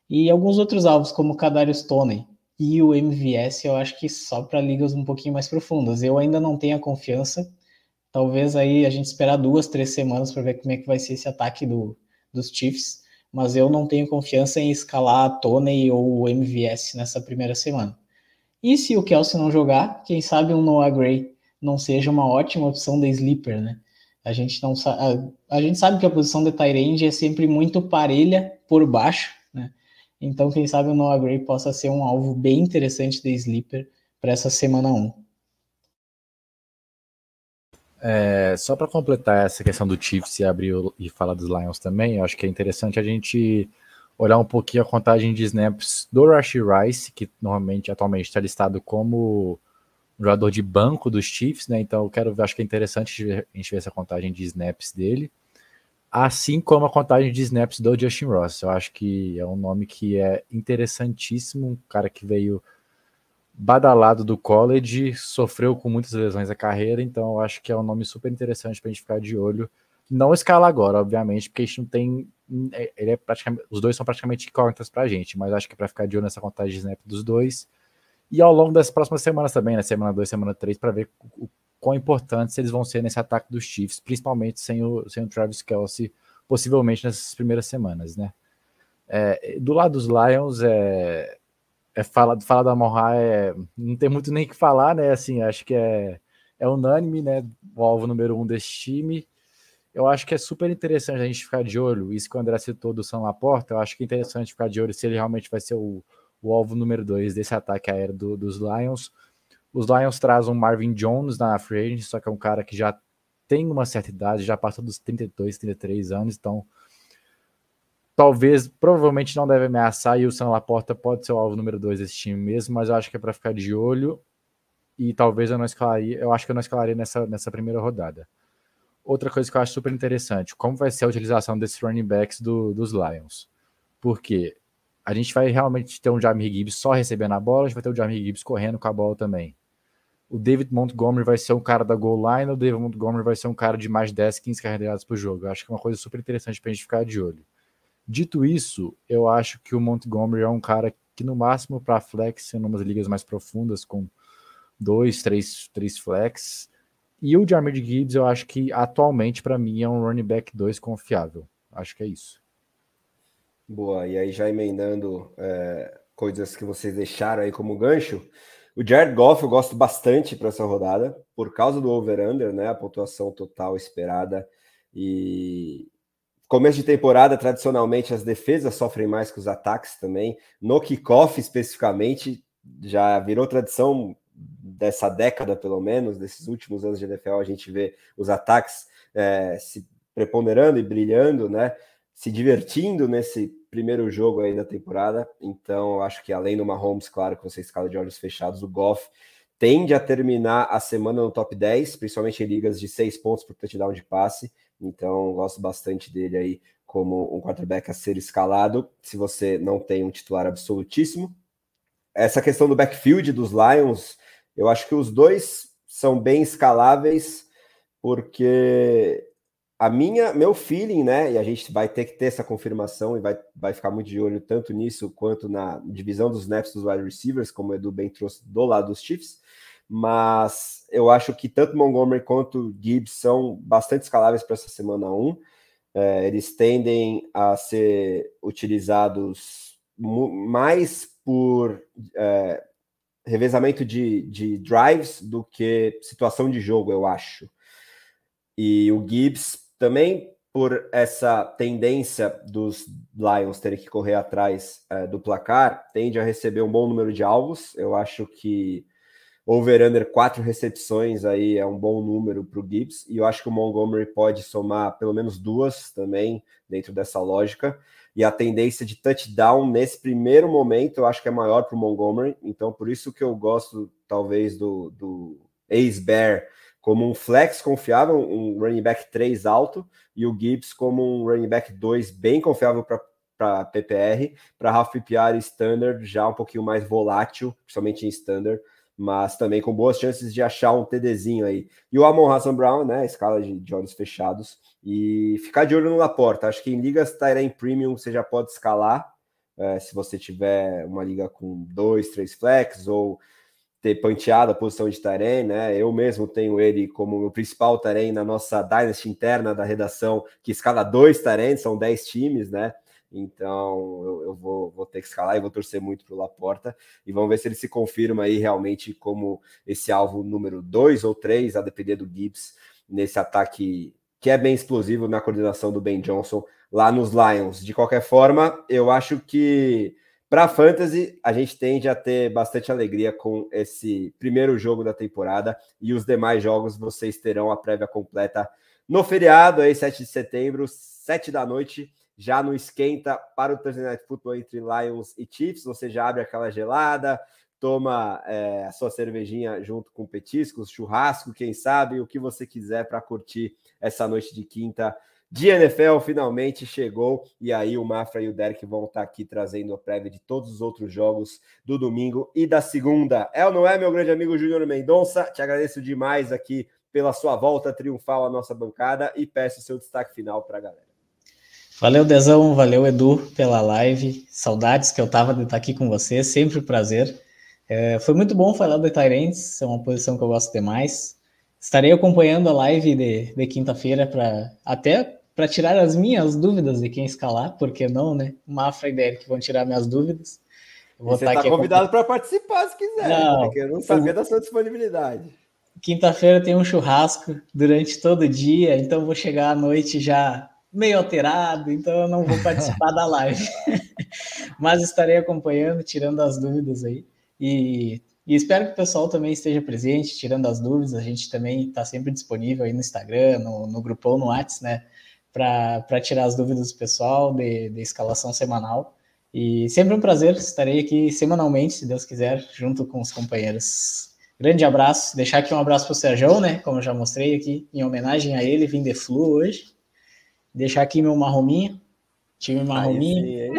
E alguns outros alvos, como o Kadarius Toney e o MVS, eu acho que só para ligas um pouquinho mais profundas. Eu ainda não tenho a confiança Talvez aí a gente esperar duas, três semanas para ver como é que vai ser esse ataque do, dos Chiefs, mas eu não tenho confiança em escalar a Tony ou o MVS nessa primeira semana. E se o Kelsey não jogar, quem sabe um Noah Gray não seja uma ótima opção de sleeper, né? A gente não a, a gente sabe que a posição de Tyrande é sempre muito parelha por baixo, né? Então, quem sabe o Noah Gray possa ser um alvo bem interessante de sleeper para essa semana 1. É, só para completar essa questão do Chiefs e abrir e falar dos Lions também, eu acho que é interessante a gente olhar um pouquinho a contagem de snaps do Rashi Rice, que normalmente, atualmente, está listado como jogador de banco dos Chiefs, né? Então eu quero acho que é interessante a gente ver essa contagem de snaps dele. Assim como a contagem de snaps do Justin Ross. Eu acho que é um nome que é interessantíssimo, um cara que veio badalado do college, sofreu com muitas lesões a carreira, então eu acho que é um nome super interessante para a gente ficar de olho. Não escala agora, obviamente, porque a gente não tem. É, ele é praticamente, os dois são praticamente incógnitas para a gente, mas acho que é para ficar de olho nessa contagem de snap dos dois. E ao longo das próximas semanas também, né? Semana 2, semana 3, para ver o, quão importantes eles vão ser nesse ataque dos Chiefs, principalmente sem o, sem o Travis Kelsey, possivelmente nessas primeiras semanas, né? É, do lado dos Lions, é, é fala, fala da Morra, é, não tem muito nem que falar, né? Assim, acho que é, é unânime, né? O alvo número um desse time. Eu acho que é super interessante a gente ficar de olho. Isso que o André citou do São Laporta, eu acho que é interessante ficar de olho se ele realmente vai ser o, o alvo número dois desse ataque aéreo do, dos Lions. Os Lions trazem um Marvin Jones na frente, só que é um cara que já tem uma certa idade, já passou dos 32, 33 anos, então talvez, provavelmente não deve ameaçar e o Sam Laporta pode ser o alvo número 2 desse time mesmo, mas eu acho que é para ficar de olho e talvez eu não escalaria, eu acho que eu não escalaria nessa, nessa primeira rodada. Outra coisa que eu acho super interessante, como vai ser a utilização desses running backs do, dos Lions. Porque a gente vai realmente ter um Jamie Gibbs só recebendo a bola, a gente vai ter o Jamie Gibbs correndo com a bola também. O David Montgomery vai ser um cara da goal line, o David Montgomery vai ser um cara de mais 10, 15 carregadas por jogo. Eu acho que é uma coisa super interessante para a gente ficar de olho. Dito isso, eu acho que o Montgomery é um cara que, no máximo, para flex, em umas ligas mais profundas, com dois, três, três flex. E o Jared Gibbs, eu acho que atualmente, para mim, é um running back 2 confiável. Acho que é isso. Boa, e aí já emendando é, coisas que vocês deixaram aí como gancho. O Jared Goff eu gosto bastante para essa rodada, por causa do over-under, né? A pontuação total esperada. E, Começo de temporada, tradicionalmente, as defesas sofrem mais que os ataques também. No kickoff, especificamente, já virou tradição dessa década, pelo menos, desses últimos anos de NFL, a gente vê os ataques é, se preponderando e brilhando, né? Se divertindo nesse primeiro jogo aí da temporada. Então, acho que além do Mahomes, claro que você escala de olhos fechados, o Goff tende a terminar a semana no top 10, principalmente em ligas de seis pontos por touchdown de passe. Então, gosto bastante dele aí como um quarterback a ser escalado, se você não tem um titular absolutíssimo. Essa questão do backfield dos Lions, eu acho que os dois são bem escaláveis, porque a minha, meu feeling, né? E a gente vai ter que ter essa confirmação e vai, vai ficar muito de olho tanto nisso quanto na divisão dos snaps dos wide receivers, como o Edu bem trouxe do lado dos Chiefs mas eu acho que tanto Montgomery quanto Gibbs são bastante escaláveis para essa semana 1. É, eles tendem a ser utilizados mais por é, revezamento de, de drives do que situação de jogo, eu acho. E o Gibbs também por essa tendência dos Lions terem que correr atrás é, do placar, tende a receber um bom número de alvos. Eu acho que over-under quatro recepções aí é um bom número para o Gibbs, e eu acho que o Montgomery pode somar pelo menos duas também dentro dessa lógica. E a tendência de touchdown nesse primeiro momento eu acho que é maior para o Montgomery, então por isso que eu gosto talvez do, do Ace-Bear como um flex confiável, um running back 3 alto, e o Gibbs como um running back 2 bem confiável para PPR, para half PPR standard já um pouquinho mais volátil, principalmente em standard, mas também com boas chances de achar um TDzinho aí. E o Amon Hassan Brown, né? Escala de, de olhos fechados. E ficar de olho no Laporta. Acho que em ligas Tyrene Premium você já pode escalar. É, se você tiver uma liga com dois, três flex, ou ter panteado a posição de Tyrene, né? Eu mesmo tenho ele como meu principal Tyrene na nossa Dynasty interna da redação, que escala dois Tyrene, são dez times, né? Então eu, eu vou, vou, ter que escalar e vou torcer muito para o Laporta. E vamos ver se ele se confirma aí realmente como esse alvo número 2 ou 3, a depender do Gibbs, nesse ataque que é bem explosivo na coordenação do Ben Johnson lá nos Lions. De qualquer forma, eu acho que para Fantasy a gente tende a ter bastante alegria com esse primeiro jogo da temporada e os demais jogos vocês terão a prévia completa no feriado aí 7 de setembro, 7 da noite já no esquenta para o Thursday Night Football entre Lions e Chiefs. Você já abre aquela gelada, toma é, a sua cervejinha junto com petiscos, churrasco, quem sabe, o que você quiser para curtir essa noite de quinta de NFL finalmente chegou e aí o Mafra e o Derek vão estar tá aqui trazendo a prévia de todos os outros jogos do domingo e da segunda. É ou não é, meu grande amigo Júnior Mendonça? Te agradeço demais aqui pela sua volta triunfal à nossa bancada e peço seu destaque final para a galera. Valeu, Dezão, valeu, Edu, pela live. Saudades que eu tava de estar aqui com você, sempre um prazer. É, foi muito bom falar do Tyrants, é uma posição que eu gosto demais. Estarei acompanhando a live de, de quinta-feira para até para tirar as minhas dúvidas de quem escalar, porque não, né? Mafra e Derek vão tirar minhas dúvidas. você está convidado para participar se quiser, não, porque eu não sabia da sua disponibilidade. Quinta-feira tem um churrasco durante todo o dia, então vou chegar à noite já meio alterado, então eu não vou participar da live. Mas estarei acompanhando, tirando as dúvidas aí. E, e, espero que o pessoal também esteja presente, tirando as dúvidas. A gente também está sempre disponível aí no Instagram, no, no grupão, no WhatsApp, né? Para tirar as dúvidas do pessoal de, de escalação semanal. E sempre um prazer, estarei aqui semanalmente, se Deus quiser, junto com os companheiros. Grande abraço, deixar aqui um abraço para o Sérgio, né? Como eu já mostrei aqui, em homenagem a ele, vim de Flu hoje. Deixar aqui meu marrominho, time marrominho.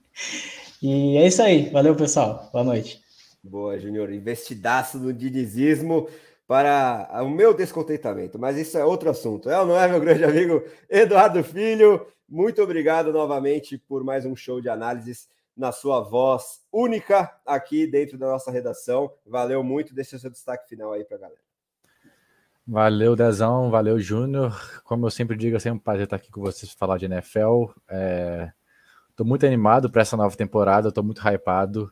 e é isso aí. Valeu, pessoal. Boa noite. Boa, Júnior. Investidaço do didizismo para o meu descontentamento, mas isso é outro assunto. É ou não é, meu grande amigo Eduardo Filho? Muito obrigado novamente por mais um show de análises na sua voz única aqui dentro da nossa redação. Valeu muito. Deixa seu destaque final aí para a galera. Valeu, Dezão. Valeu, Júnior. Como eu sempre digo, é sempre um prazer estar aqui com vocês para falar de NFL. É... muito animado para essa nova temporada, estou muito hypado.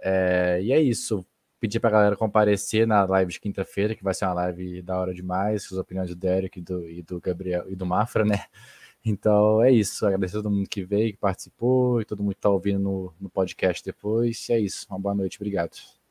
É... E é isso. Pedir para a galera comparecer na live de quinta-feira, que vai ser uma live da hora demais, com as opiniões do Derek e do, e do Gabriel e do Mafra, né? Então é isso. Agradecer a todo mundo que veio, que participou, e todo mundo que está ouvindo no, no podcast depois. E é isso. Uma boa noite. Obrigado.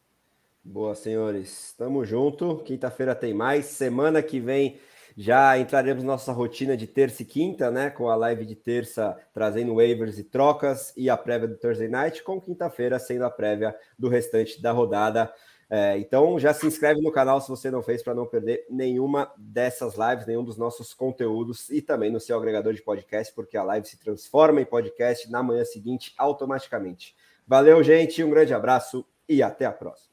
Boa, senhores. Tamo junto. Quinta-feira tem mais. Semana que vem já entraremos nossa rotina de terça e quinta, né? Com a live de terça trazendo waivers e trocas e a prévia do Thursday Night, com quinta-feira sendo a prévia do restante da rodada. É, então já se inscreve no canal se você não fez para não perder nenhuma dessas lives, nenhum dos nossos conteúdos e também no seu agregador de podcast, porque a live se transforma em podcast na manhã seguinte automaticamente. Valeu, gente, um grande abraço e até a próxima.